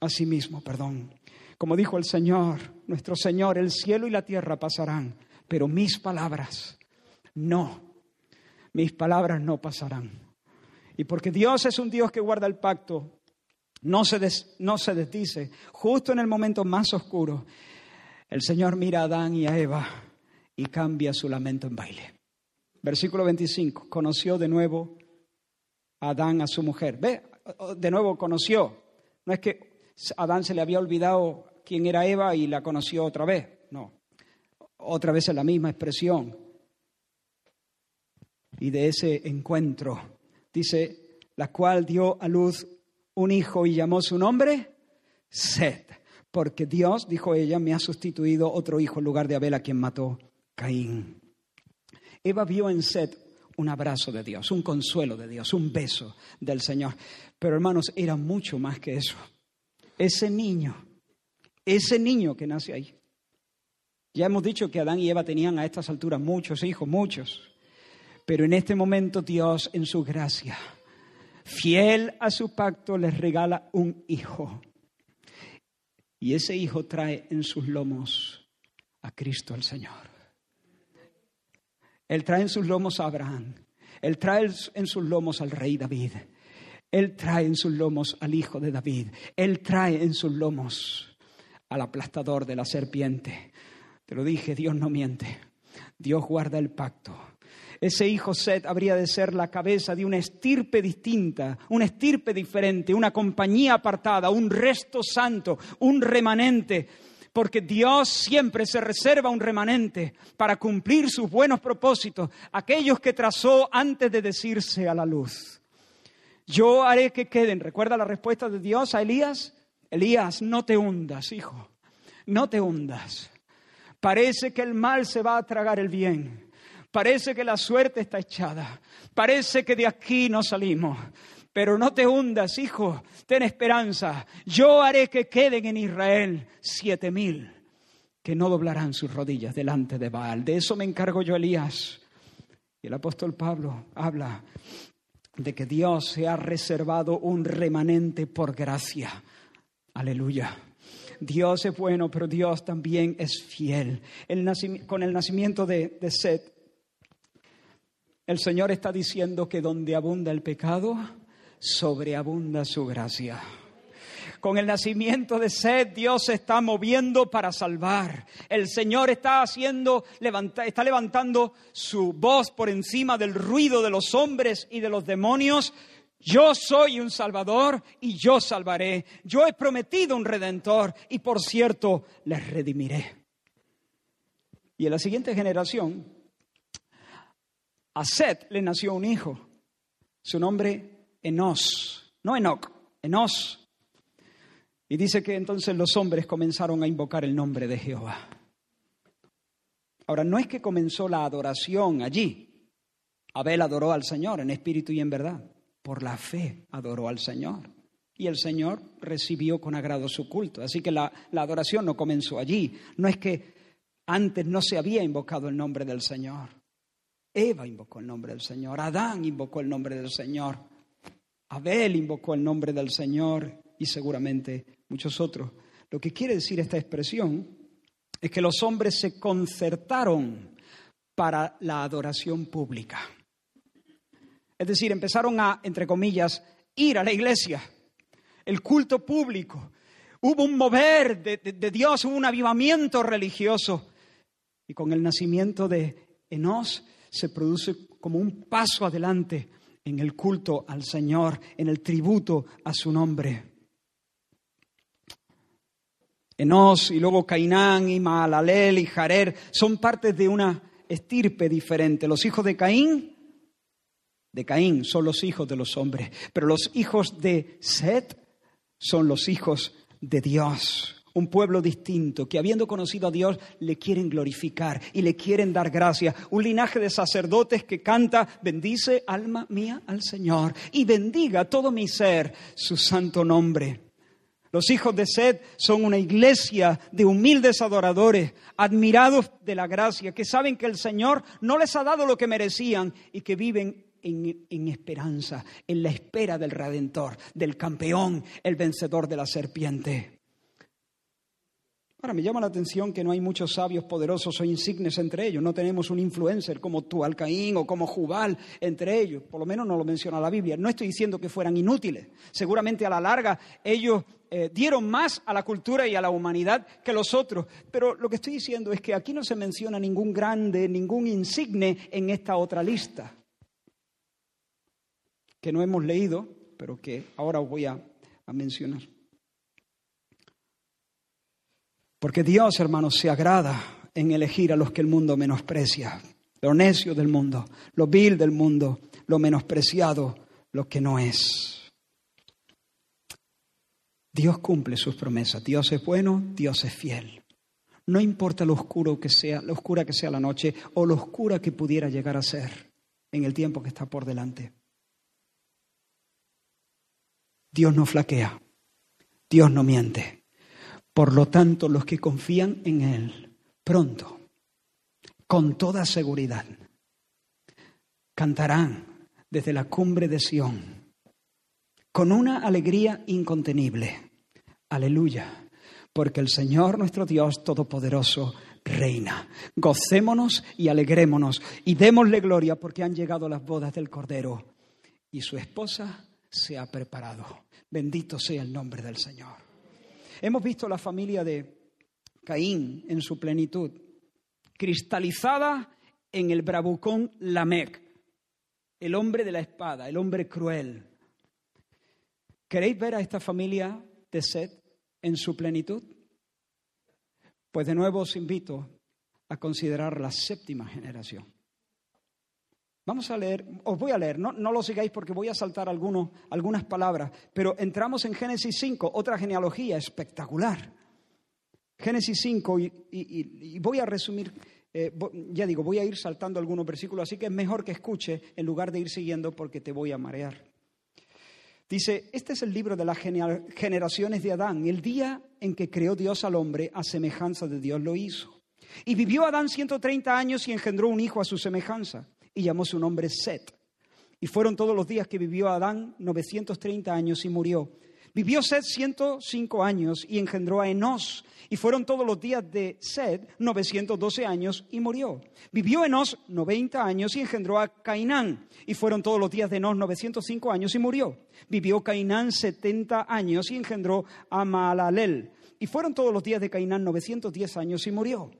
a sí mismo, perdón. Como dijo el Señor, nuestro Señor, el cielo y la tierra pasarán, pero mis palabras no, mis palabras no pasarán. Y porque Dios es un Dios que guarda el pacto, no se, no se desdice. Justo en el momento más oscuro, el Señor mira a Adán y a Eva y cambia su lamento en baile. Versículo 25, conoció de nuevo a Adán a su mujer. Ve, de nuevo conoció. No es que Adán se le había olvidado quién era Eva y la conoció otra vez. No, otra vez es la misma expresión. Y de ese encuentro, dice, la cual dio a luz un hijo y llamó su nombre Seth, porque Dios, dijo ella, me ha sustituido otro hijo en lugar de Abel a quien mató Caín. Eva vio en Seth un abrazo de Dios, un consuelo de Dios, un beso del Señor. Pero hermanos, era mucho más que eso. Ese niño, ese niño que nace ahí. Ya hemos dicho que Adán y Eva tenían a estas alturas muchos hijos, muchos. Pero en este momento Dios, en su gracia, fiel a su pacto, les regala un hijo. Y ese hijo trae en sus lomos a Cristo el Señor. Él trae en sus lomos a Abraham. Él trae en sus lomos al rey David. Él trae en sus lomos al hijo de David. Él trae en sus lomos al aplastador de la serpiente. Te lo dije, Dios no miente. Dios guarda el pacto. Ese hijo Set habría de ser la cabeza de una estirpe distinta, una estirpe diferente, una compañía apartada, un resto santo, un remanente porque Dios siempre se reserva un remanente para cumplir sus buenos propósitos, aquellos que trazó antes de decirse a la luz. Yo haré que queden, ¿recuerda la respuesta de Dios a Elías? Elías, no te hundas, hijo, no te hundas. Parece que el mal se va a tragar el bien. Parece que la suerte está echada. Parece que de aquí no salimos. Pero no te hundas, hijo, ten esperanza. Yo haré que queden en Israel siete mil que no doblarán sus rodillas delante de Baal. De eso me encargo yo, Elías. Y el apóstol Pablo habla de que Dios se ha reservado un remanente por gracia. Aleluya. Dios es bueno, pero Dios también es fiel. con el nacimiento de, de Seth, el Señor está diciendo que donde abunda el pecado, sobreabunda su gracia. Con el nacimiento de sed, Dios se está moviendo para salvar. El Señor está haciendo, está levantando su voz por encima del ruido de los hombres y de los demonios. Yo soy un salvador y yo salvaré. Yo he prometido un redentor y por cierto les redimiré. Y en la siguiente generación, a Seth le nació un hijo. Su nombre Enos, no Enoch, Enos. Y dice que entonces los hombres comenzaron a invocar el nombre de Jehová. Ahora, no es que comenzó la adoración allí. Abel adoró al Señor en espíritu y en verdad. Por la fe adoró al Señor. Y el Señor recibió con agrado su culto. Así que la, la adoración no comenzó allí. No es que antes no se había invocado el nombre del Señor. Eva invocó el nombre del Señor. Adán invocó el nombre del Señor. Abel invocó el nombre del Señor y seguramente muchos otros. Lo que quiere decir esta expresión es que los hombres se concertaron para la adoración pública. Es decir, empezaron a, entre comillas, ir a la iglesia, el culto público. Hubo un mover de, de Dios, hubo un avivamiento religioso. Y con el nacimiento de Enos se produce como un paso adelante en el culto al Señor, en el tributo a su nombre. Enos y luego Cainán y Maalalel y Jarer son partes de una estirpe diferente. Los hijos de Caín, de Caín, son los hijos de los hombres, pero los hijos de Set son los hijos de Dios un pueblo distinto, que habiendo conocido a Dios le quieren glorificar y le quieren dar gracia. Un linaje de sacerdotes que canta, bendice alma mía al Señor y bendiga todo mi ser su santo nombre. Los hijos de Sed son una iglesia de humildes adoradores, admirados de la gracia, que saben que el Señor no les ha dado lo que merecían y que viven en, en, esperanza, en la espera del Redentor, del campeón, el vencedor de la serpiente. Ahora, me llama la atención que no hay muchos sabios poderosos o insignes entre ellos. No tenemos un influencer como tú, Alcaín, o como Jubal entre ellos. Por lo menos no lo menciona la Biblia. No estoy diciendo que fueran inútiles. Seguramente a la larga ellos eh, dieron más a la cultura y a la humanidad que los otros. Pero lo que estoy diciendo es que aquí no se menciona ningún grande, ningún insigne en esta otra lista. Que no hemos leído, pero que ahora voy a mencionar. Porque Dios, hermanos, se agrada en elegir a los que el mundo menosprecia, lo necio del mundo, lo vil del mundo, lo menospreciado, lo que no es. Dios cumple sus promesas. Dios es bueno, Dios es fiel. No importa lo oscuro que sea, lo oscura que sea la noche o lo oscura que pudiera llegar a ser en el tiempo que está por delante. Dios no flaquea, Dios no miente. Por lo tanto, los que confían en Él, pronto, con toda seguridad, cantarán desde la cumbre de Sión, con una alegría incontenible. Aleluya, porque el Señor nuestro Dios Todopoderoso reina. Gocémonos y alegrémonos y démosle gloria porque han llegado las bodas del Cordero y su esposa se ha preparado. Bendito sea el nombre del Señor. Hemos visto la familia de Caín en su plenitud, cristalizada en el bravucón Lamec, el hombre de la espada, el hombre cruel. ¿Queréis ver a esta familia de Seth en su plenitud? Pues de nuevo os invito a considerar la séptima generación. Vamos a leer, os voy a leer, no, lo sigáis porque voy a saltar algunos, algunas palabras, pero entramos en Génesis 5, otra genealogía espectacular. Génesis 5, y, voy a resumir, eh, ya digo, voy a ir saltando algunos versículos, así que es mejor que escuche en lugar de ir siguiendo porque te voy a marear. Dice, este es el libro de las generaciones de Adán, el día en que creó Dios al hombre a semejanza de Dios lo hizo. Y vivió Adán 130 años y engendró un hijo a su semejanza y llamó su nombre Set. Y fueron todos los días que vivió Adán 930 años y murió. Vivió Set 105 años y engendró a Enos. Y fueron todos los días de Set 912 años y murió. Vivió Enos 90 años y engendró a Cainán. Y fueron todos los días de Enos 905 años y murió. Vivió Cainán 70 años y engendró a Maalalel. Y fueron todos los días de Cainán 910 años y murió.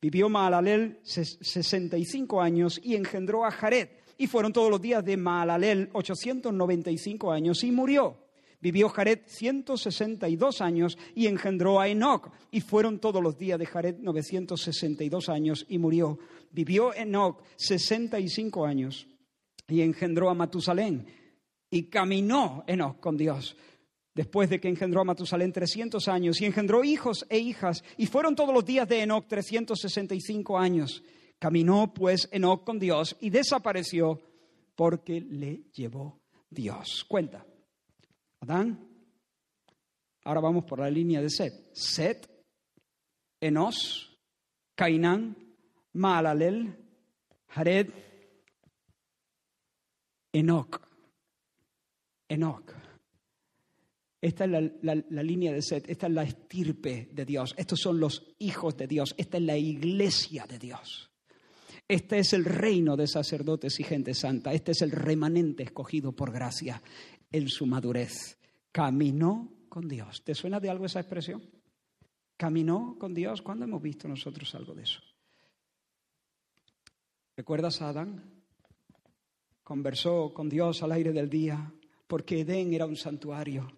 Vivió Maalalel 65 años y engendró a Jared. Y fueron todos los días de Maalalel 895 años y murió. Vivió Jared 162 años y engendró a Enoch. Y fueron todos los días de Jared 962 años y murió. Vivió Enoch 65 años y engendró a Matusalén. Y caminó Enoch con Dios después de que engendró a Matusalén 300 años, y engendró hijos e hijas, y fueron todos los días de Enoch 365 años. Caminó pues Enoch con Dios y desapareció porque le llevó Dios. Cuenta. Adán. Ahora vamos por la línea de Set. Set, Enos, Cainán, Maalalel, Jared, Enoch. Enoch. Esta es la, línea de Set, esta es la estirpe de Dios, estos son los hijos de Dios, esta es la iglesia de Dios. Este es el reino de sacerdotes y gente santa, este es el remanente escogido por gracia en su madurez. Caminó con Dios. ¿Te suena de algo esa expresión? Caminó con Dios. ¿Cuándo hemos visto nosotros algo de eso? ¿Recuerdas a Adán? Conversó con Dios al aire del día, porque Edén era un santuario.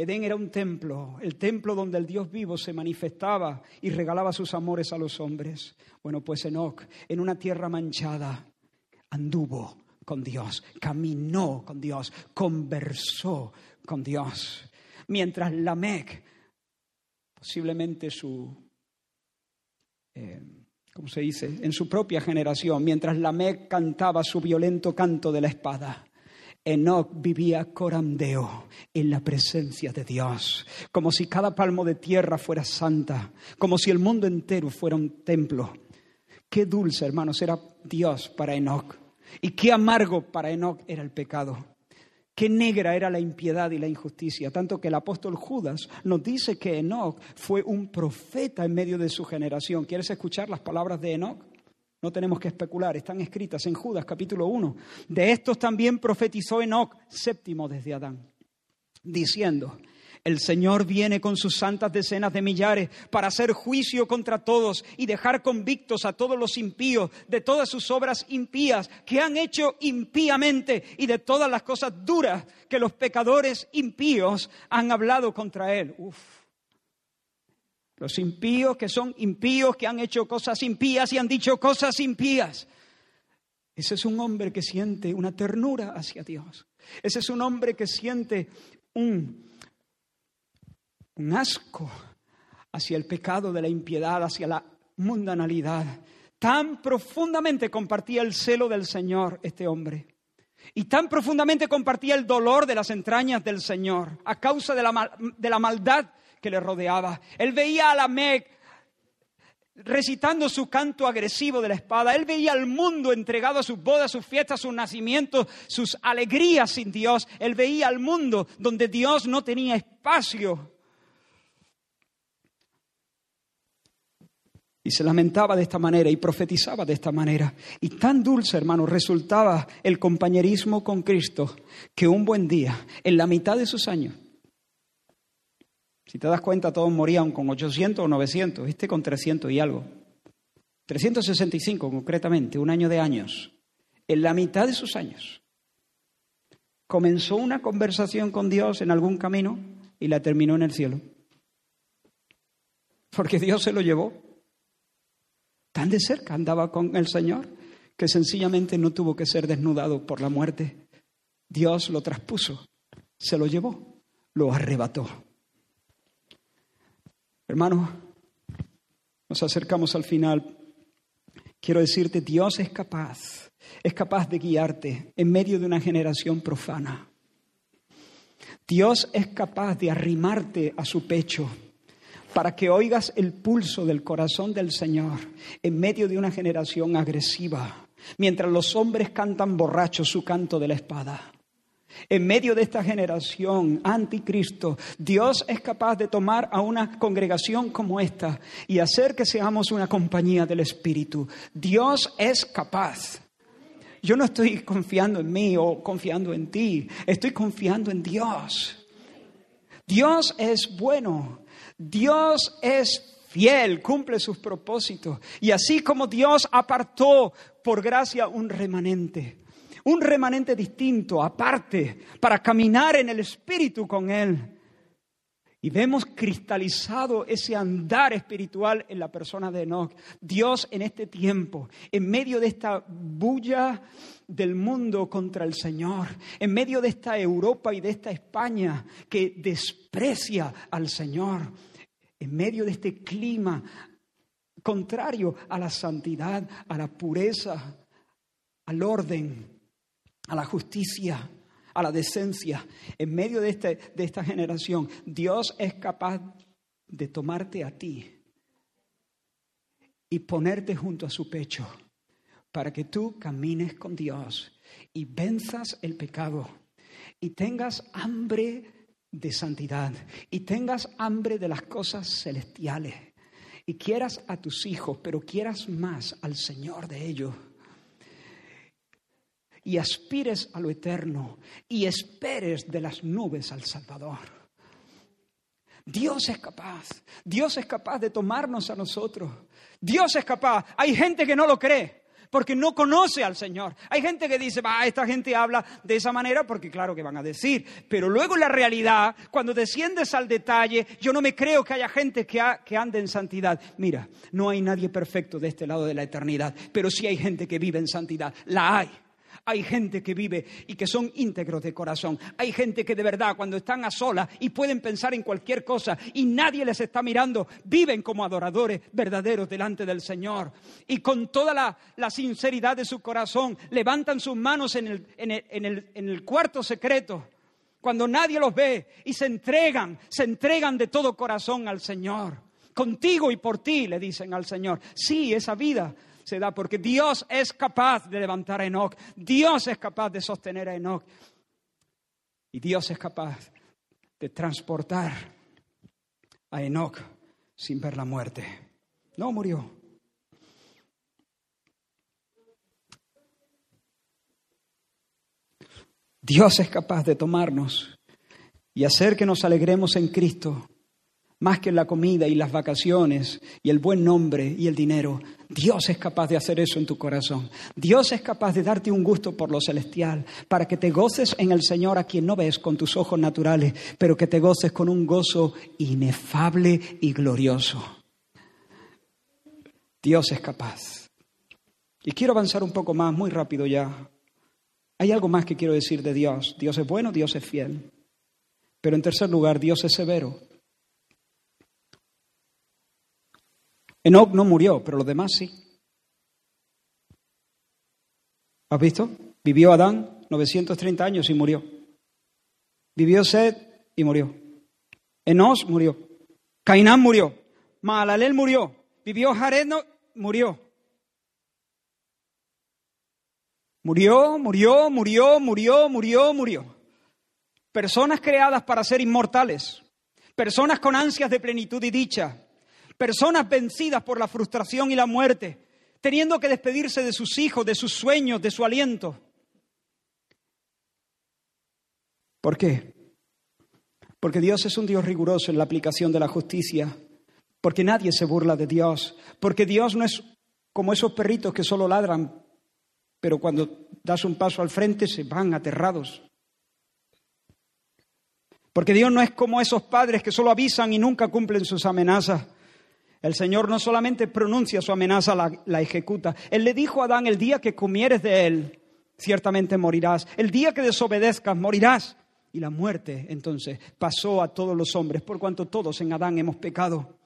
Edén era un templo, el templo donde el Dios vivo se manifestaba y regalaba sus amores a los hombres. Bueno, pues Enoch, en una tierra manchada, anduvo con Dios, caminó con Dios, conversó con Dios. Mientras Lamec, posiblemente su, eh, ¿cómo se dice?, en su propia generación, mientras Lamec cantaba su violento canto de la espada, Enoch vivía corandeo en la presencia de Dios, como si cada palmo de tierra fuera santa, como si el mundo entero fuera un templo. Qué dulce, hermanos, era Dios para Enoch. Y qué amargo para Enoch era el pecado. Qué negra era la impiedad y la injusticia, tanto que el apóstol Judas nos dice que Enoch fue un profeta en medio de su generación. ¿Quieres escuchar las palabras de Enoch? No tenemos que especular, están escritas en Judas capítulo 1. De estos también profetizó Enoch, séptimo desde Adán, diciendo, el Señor viene con sus santas decenas de millares para hacer juicio contra todos y dejar convictos a todos los impíos de todas sus obras impías que han hecho impíamente y de todas las cosas duras que los pecadores impíos han hablado contra Él. Uf. Los impíos que son impíos, que han hecho cosas impías y han dicho cosas impías. Ese es un hombre que siente una ternura hacia Dios. Ese es un hombre que siente un, un asco hacia el pecado de la impiedad, hacia la mundanalidad. Tan profundamente compartía el celo del Señor este hombre. Y tan profundamente compartía el dolor de las entrañas del Señor a causa de la, de la maldad que le rodeaba. Él veía a la Meg recitando su canto agresivo de la espada. Él veía al mundo entregado a sus bodas, sus fiestas, sus nacimientos, sus alegrías sin Dios. Él veía al mundo donde Dios no tenía espacio. Y se lamentaba de esta manera y profetizaba de esta manera. Y tan dulce, hermano, resultaba el compañerismo con Cristo que un buen día, en la mitad de sus años, si te das cuenta, todos morían con 800 o 900, ¿viste? Con 300 y algo. 365 concretamente, un año de años. En la mitad de sus años. Comenzó una conversación con Dios en algún camino y la terminó en el cielo. Porque Dios se lo llevó. Tan de cerca andaba con el Señor que sencillamente no tuvo que ser desnudado por la muerte. Dios lo traspuso, se lo llevó, lo arrebató. Hermanos, nos acercamos al final. Quiero decirte, Dios es capaz, es capaz de guiarte en medio de una generación profana. Dios es capaz de arrimarte a su pecho para que oigas el pulso del corazón del Señor en medio de una generación agresiva, mientras los hombres cantan borrachos su canto de la espada. En medio de esta generación anticristo, Dios es capaz de tomar a una congregación como esta y hacer que seamos una compañía del Espíritu. Dios es capaz. Yo no estoy confiando en mí o confiando en ti, estoy confiando en Dios. Dios es bueno, Dios es fiel, cumple sus propósitos. Y así como Dios apartó por gracia un remanente, un remanente distinto, aparte, para caminar en el Espíritu con Él. Y vemos cristalizado ese andar espiritual en la persona de Enoch. Dios en este tiempo, en medio de esta bulla del mundo contra el Señor, en medio de esta Europa y de esta España que desprecia al Señor, en medio de este clima contrario a la santidad, a la pureza, al orden, a la justicia, a la decencia. En medio de, este, de esta generación, Dios es capaz de tomarte a ti y ponerte junto a su pecho para que tú camines con Dios y venzas el pecado y tengas hambre de santidad y tengas hambre de las cosas celestiales y quieras a tus hijos, pero quieras más al Señor de ellos y aspires a lo eterno y esperes de las nubes al Salvador. Dios es capaz, Dios es capaz de tomarnos a nosotros. Dios es capaz. Hay gente que no lo cree porque no conoce al Señor. Hay gente que dice, va, esta gente habla de esa manera porque claro que van a decir, pero luego la realidad, cuando desciendes al detalle, yo no me creo que haya gente que, que ande en santidad. Mira, no hay nadie perfecto de este lado de la eternidad, pero sí hay gente que vive en santidad. La hay. Hay gente que vive y que son íntegros de corazón. Hay gente que de verdad cuando están a solas y pueden pensar en cualquier cosa y nadie les está mirando, viven como adoradores verdaderos delante del Señor. Y con toda la, sinceridad de su corazón levantan sus manos en el, en el cuarto secreto cuando nadie los ve y se entregan, se entregan de todo corazón al Señor. Contigo y por ti, le dicen al Señor. Sí, esa vida se da porque Dios es capaz de levantar a Enoch, Dios es capaz de sostener a Enoch y Dios es capaz de transportar a Enoch sin ver la muerte. No murió. Dios es capaz de tomarnos y hacer que nos alegremos en Cristo más que la comida y las vacaciones y el buen nombre y el dinero. Dios es capaz de hacer eso en tu corazón. Dios es capaz de darte un gusto por lo celestial, para que te goces en el Señor a quien no ves con tus ojos naturales, pero que te goces con un gozo inefable y glorioso. Dios es capaz. Y quiero avanzar un poco más, muy rápido ya. Hay algo más que quiero decir de Dios. Dios es bueno, Dios es fiel. Pero en tercer lugar, Dios es severo. Enoch no murió, pero los demás sí. ¿Has visto? Vivió Adán 930 años y murió. Vivió Sed y murió. Enos murió. Cainán murió. Maalalel murió. Vivió Jared, murió. Murió, murió, murió, murió, murió, murió. Personas creadas para ser inmortales. Personas con ansias de plenitud y dicha. Personas vencidas por la frustración y la muerte, teniendo que despedirse de sus hijos, de sus sueños, de su aliento. ¿Por qué? Porque Dios es un Dios riguroso en la aplicación de la justicia, porque nadie se burla de Dios, porque Dios no es como esos perritos que solo ladran, pero cuando das un paso al frente se van aterrados. Porque Dios no es como esos padres que solo avisan y nunca cumplen sus amenazas. El Señor no solamente pronuncia su amenaza, la, ejecuta. Él le dijo a Adán, el día que comieres de él, ciertamente morirás. El día que desobedezcas, morirás. Y la muerte entonces pasó a todos los hombres, por cuanto todos en Adán hemos pecado.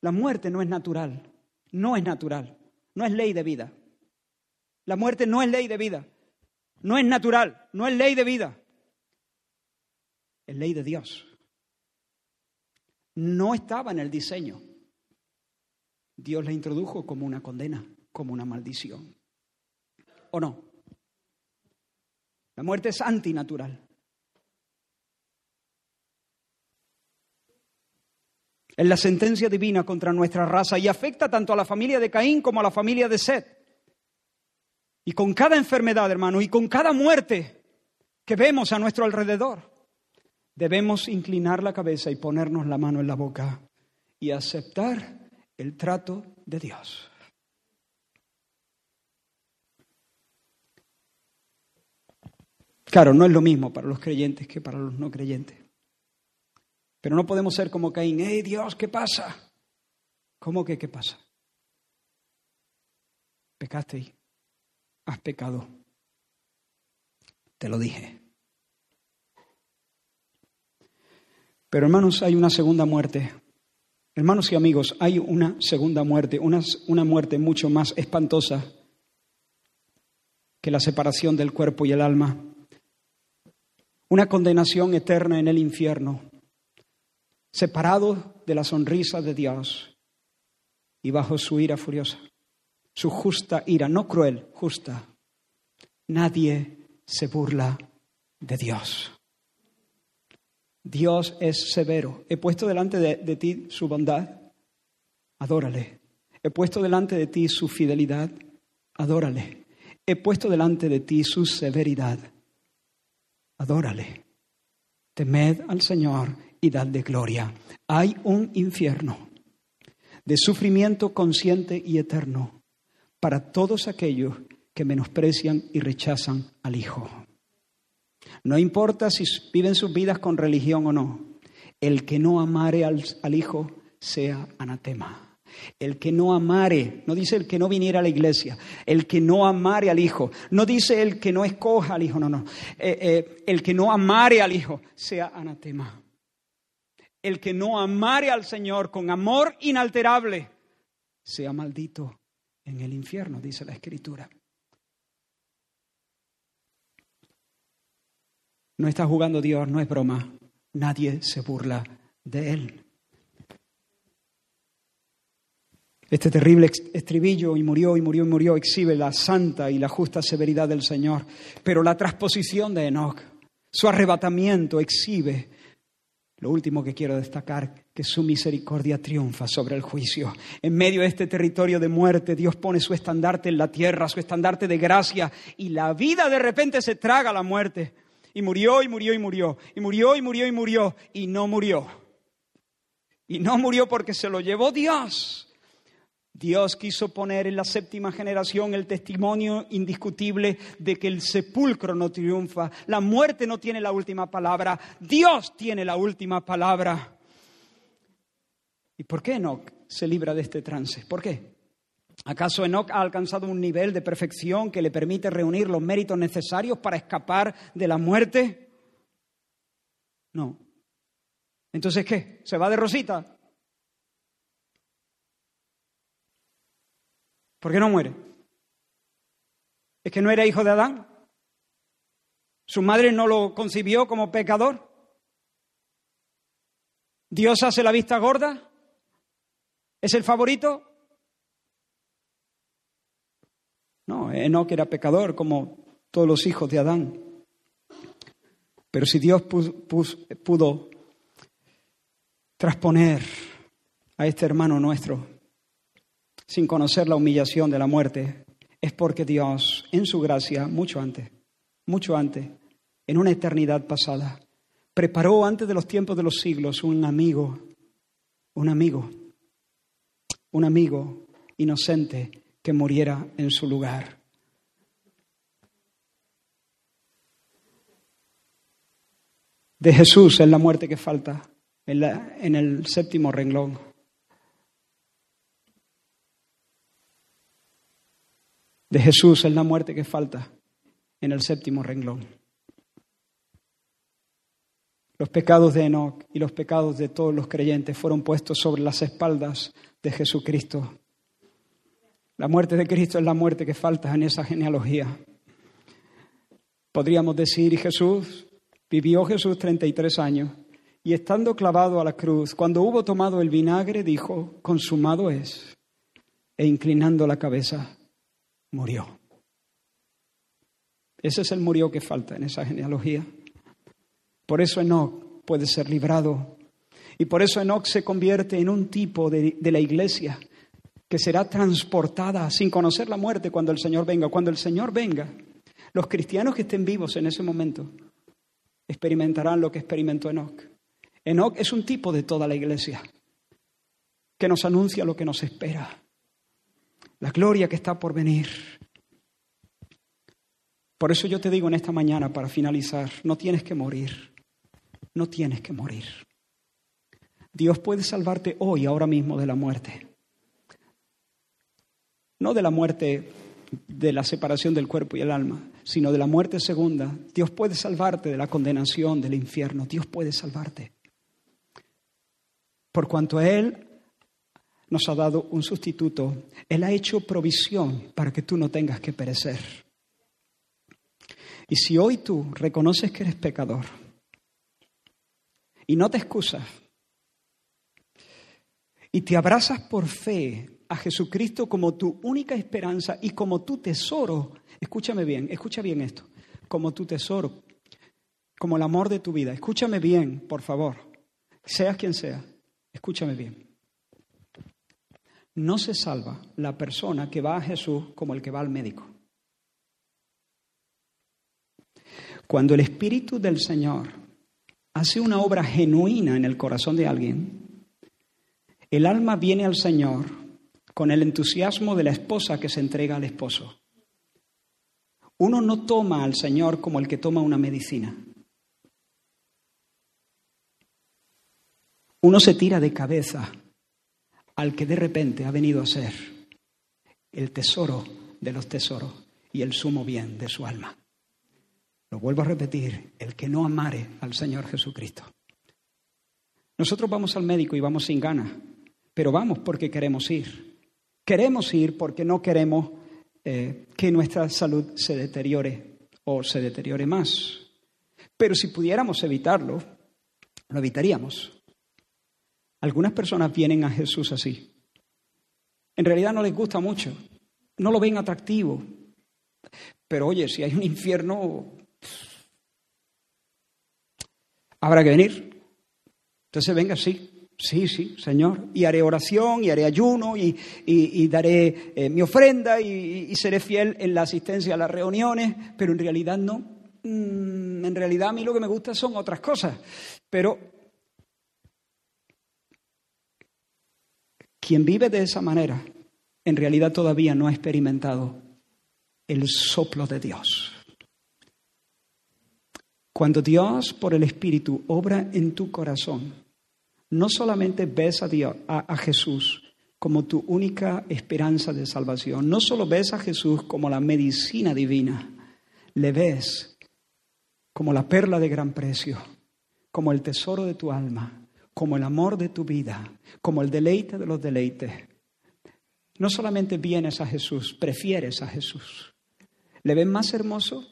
La muerte no es natural, no es natural, no es ley de vida. La muerte no es ley de vida, no es natural, no es ley de vida. Es ley de Dios. No estaba en el diseño. Dios la introdujo como una condena, como una maldición. ¿O no? La muerte es antinatural. Es la sentencia divina contra nuestra raza y afecta tanto a la familia de Caín como a la familia de Seth. Y con cada enfermedad, hermano, y con cada muerte que vemos a nuestro alrededor, debemos inclinar la cabeza y ponernos la mano en la boca y aceptar el trato de Dios. Claro, no es lo mismo para los creyentes que para los no creyentes. Pero no podemos ser como Caín, ¡hey Dios, qué pasa! ¿Cómo que qué pasa? Pecaste, has pecado. Te lo dije. Pero hermanos, hay una segunda muerte. Hermanos y amigos, hay una segunda muerte, una, una muerte mucho más espantosa que la separación del cuerpo y el alma. Una condenación eterna en el infierno separado de la sonrisa de Dios y bajo su ira furiosa, su justa ira, no cruel, justa. Nadie se burla de Dios. Dios es severo. He puesto delante de, ti su bondad, adórale. He puesto delante de ti su fidelidad, adórale. He puesto delante de ti su severidad, adórale. Temed al Señor y de gloria. Hay un infierno de sufrimiento consciente y eterno para todos aquellos que menosprecian y rechazan al Hijo. No importa si viven sus vidas con religión o no, el que no amare al, Hijo sea anatema. El que no amare, no dice el que no viniera a la iglesia, el que no amare al Hijo, no dice el que no escoja al Hijo, no, no. Eh, eh, el que no amare al Hijo sea anatema el que no amare al Señor con amor inalterable, sea maldito en el infierno, dice la Escritura. No está jugando Dios, no es broma. Nadie se burla de Él. Este terrible estribillo, y murió, y murió, y murió, exhibe la santa y la justa severidad del Señor. Pero la transposición de Enoch, su arrebatamiento, exhibe lo último que quiero destacar, que su misericordia triunfa sobre el juicio. En medio de este territorio de muerte, Dios pone su estandarte en la tierra, su estandarte de gracia, y la vida de repente se traga la muerte. Y murió y murió y murió, y murió y murió y murió, y no murió. Y no murió porque se lo llevó Dios. Dios quiso poner en la séptima generación el testimonio indiscutible de que el sepulcro no triunfa, la muerte no tiene la última palabra, Dios tiene la última palabra. ¿Y por qué Enoch se libra de este trance? ¿Por qué? ¿Acaso Enoch ha alcanzado un nivel de perfección que le permite reunir los méritos necesarios para escapar de la muerte? No. Entonces, ¿qué? ¿Se va de Rosita? ¿Por qué no muere? ¿Es que no era hijo de Adán? ¿Su madre no lo concibió como pecador? ¿Dios hace la vista gorda? ¿Es el favorito? No, Enoch era pecador como todos los hijos de Adán. Pero si Dios pudo trasponer a este hermano nuestro sin conocer la humillación de la muerte, es porque Dios, en su gracia, mucho antes, mucho antes, en una eternidad pasada, preparó antes de los tiempos de los siglos un amigo, un amigo, un amigo inocente que muriera en su lugar. De Jesús es la muerte que falta en, el séptimo renglón. De Jesús es la muerte que falta en el séptimo renglón. Los pecados de Enoch y los pecados de todos los creyentes fueron puestos sobre las espaldas de Jesucristo. La muerte de Cristo es la muerte que falta en esa genealogía. Podríamos decir, Jesús, vivió Jesús 33 años, y estando clavado a la cruz, cuando hubo tomado el vinagre, dijo, consumado es, e inclinando la cabeza, murió. Ese es el murió que falta en esa genealogía. Por eso Enoch puede ser librado. Y por eso Enoch se convierte en un tipo de, de la iglesia que será transportada sin conocer la muerte cuando el Señor venga. Cuando el Señor venga, los cristianos que estén vivos en ese momento experimentarán lo que experimentó Enoch. Enoch es un tipo de toda la iglesia que nos anuncia lo que nos espera, la gloria que está por venir. Por eso yo te digo en esta mañana, para finalizar, no tienes que morir no tienes que morir. Dios puede salvarte hoy, ahora mismo, de la muerte. No de la muerte de la separación del cuerpo y el alma, sino de la muerte segunda. Dios puede salvarte de la condenación del infierno. Dios puede salvarte. Por cuanto a Él nos ha dado un sustituto, Él ha hecho provisión para que tú no tengas que perecer. Y si hoy tú reconoces que eres pecador, y no te excusas. Y te abrazas por fe a Jesucristo como tu única esperanza y como tu tesoro. Escúchame bien, escucha bien esto. Como tu tesoro, como el amor de tu vida. Escúchame bien, por favor. Seas quien sea, escúchame bien. No se salva la persona que va a Jesús como el que va al médico. Cuando el Espíritu del Señor hace una obra genuina en el corazón de alguien, el alma viene al Señor con el entusiasmo de la esposa que se entrega al esposo. Uno no toma al Señor como el que toma una medicina. Uno se tira de cabeza al que de repente ha venido a ser el tesoro de los tesoros y el sumo bien de su alma. Lo vuelvo a repetir, el que no amare al Señor Jesucristo. Nosotros vamos al médico y vamos sin ganas, pero vamos porque queremos ir. Queremos ir porque no queremos eh, que nuestra salud se deteriore o se deteriore más. Pero si pudiéramos evitarlo, lo evitaríamos. Algunas personas vienen a Jesús así. En realidad no les gusta mucho, no lo ven atractivo. Pero oye, si hay un infierno, habrá que venir. Entonces venga, sí, sí, sí, Señor. Y haré oración, y haré ayuno, y, daré eh, mi ofrenda, y, seré fiel en la asistencia a las reuniones, pero en realidad no. Mm, en realidad a mí lo que me gusta son otras cosas. Pero quien vive de esa manera, en realidad todavía no ha experimentado el soplo de Dios. Cuando Dios por el Espíritu obra en tu corazón, no solamente ves a, Dios, a, Jesús como tu única esperanza de salvación, no solo ves a Jesús como la medicina divina, le ves como la perla de gran precio, como el tesoro de tu alma, como el amor de tu vida, como el deleite de los deleites. No solamente vienes a Jesús, prefieres a Jesús ¿Le ven más hermoso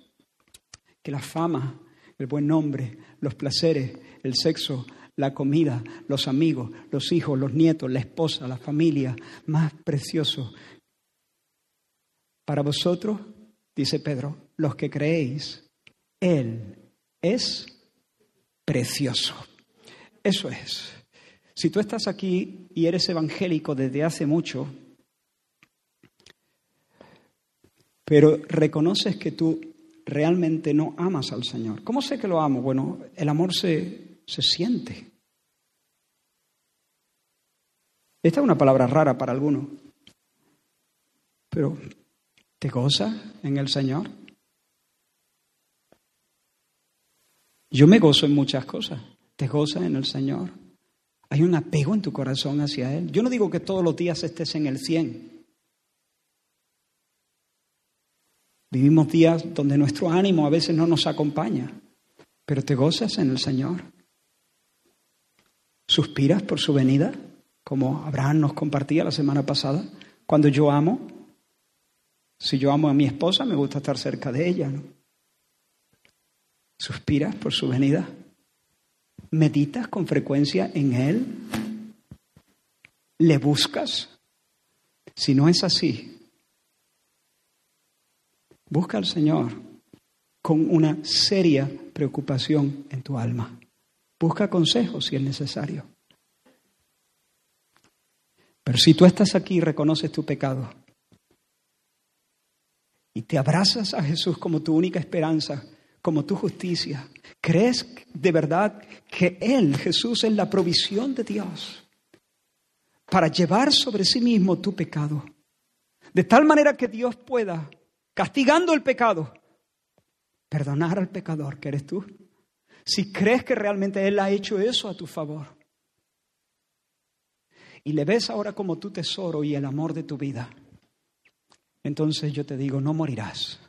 que la fama, el buen nombre, los placeres, el sexo, la comida, los amigos, los hijos, los nietos, la esposa, la familia, más precioso. Para vosotros, dice Pedro, los que creéis, Él es precioso. Eso es. Si tú estás aquí y eres evangélico desde hace mucho, pero reconoces que tú realmente no amas al Señor. ¿Cómo sé que lo amo? Bueno, el amor se, se siente. Esta es una palabra rara para algunos, pero ¿te goza en el Señor? Yo me gozo en muchas cosas. ¿Te goza en el Señor? Hay un apego en tu corazón hacia Él. Yo no digo que todos los días estés en el 100. Vivimos días donde nuestro ánimo a veces no nos acompaña, pero te gozas en el Señor. ¿Suspiras por su venida? Como Abraham nos compartía la semana pasada. Cuando yo amo, si yo amo a mi esposa, me gusta estar cerca de ella. ¿Suspiras por su venida? ¿Meditas con frecuencia en Él? ¿Le buscas? Si no es así, busca al Señor con una seria preocupación en tu alma. Busca consejos si es necesario. Pero si tú estás aquí y reconoces tu pecado y te abrazas a Jesús como tu única esperanza, como tu justicia, crees de verdad que Él, Jesús, es la provisión de Dios para llevar sobre sí mismo tu pecado, de tal manera que Dios pueda, castigando el pecado, perdonar al pecador que eres tú si crees que realmente Él ha hecho eso a tu favor. Y le ves ahora como tu tesoro y el amor de tu vida. Entonces yo te digo, no morirás,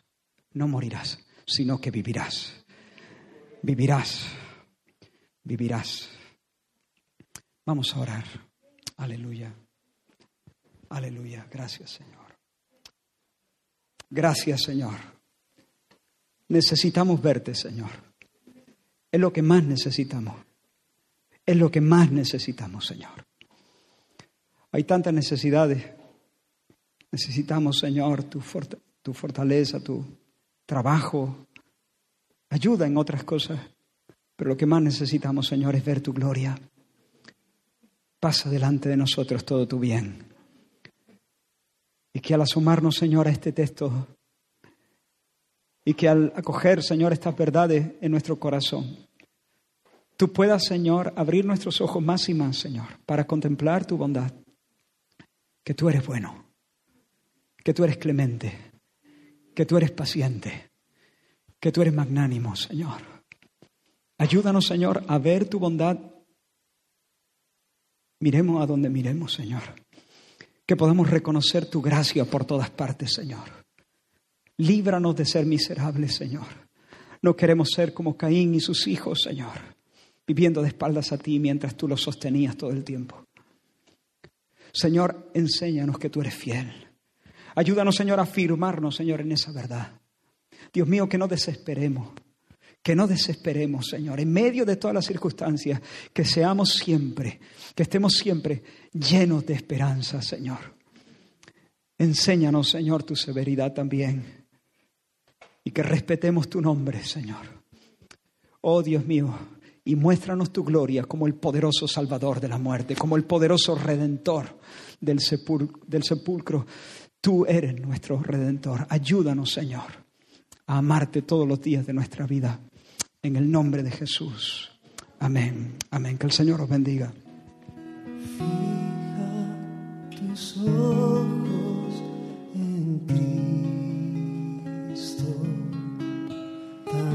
no morirás, sino que vivirás. Vivirás, vivirás. Vamos a orar. Aleluya. Aleluya. Gracias, Señor. Gracias, Señor. Necesitamos verte, Señor. Es lo que más necesitamos. Es lo que más necesitamos, Señor. Hay tantas necesidades. Necesitamos, Señor, tu, fortaleza, tu trabajo, ayuda en otras cosas. Pero lo que más necesitamos, Señor, es ver tu gloria. Pasa delante de nosotros todo tu bien. Y que al asomarnos, Señor, a este texto, y que al acoger, Señor, estas verdades en nuestro corazón, tú puedas, Señor, abrir nuestros ojos más y más, Señor, para contemplar tu bondad, que tú eres bueno, que tú eres clemente, que tú eres paciente, que tú eres magnánimo, Señor. Ayúdanos, Señor, a ver tu bondad. Miremos a donde miremos, Señor. Que podamos reconocer tu gracia por todas partes, Señor. Líbranos de ser miserables, Señor. No queremos ser como Caín y sus hijos, Señor viviendo de espaldas a ti mientras tú lo sostenías todo el tiempo. Señor, enséñanos que tú eres fiel. Ayúdanos, Señor, a afirmarnos, Señor, en esa verdad. Dios mío, que no desesperemos, que no desesperemos, Señor, en medio de todas las circunstancias, que seamos siempre, que estemos siempre llenos de esperanza, Señor. Enséñanos, Señor, tu severidad también y que respetemos tu nombre, Señor. Oh Dios mío, y muéstranos tu gloria como el poderoso Salvador de la muerte, como el poderoso Redentor del, sepulcro. Tú eres nuestro Redentor. Ayúdanos, Señor, a amarte todos los días de nuestra vida. En el nombre de Jesús. Amén. Amén. Que el Señor os bendiga. Fija tus ojos en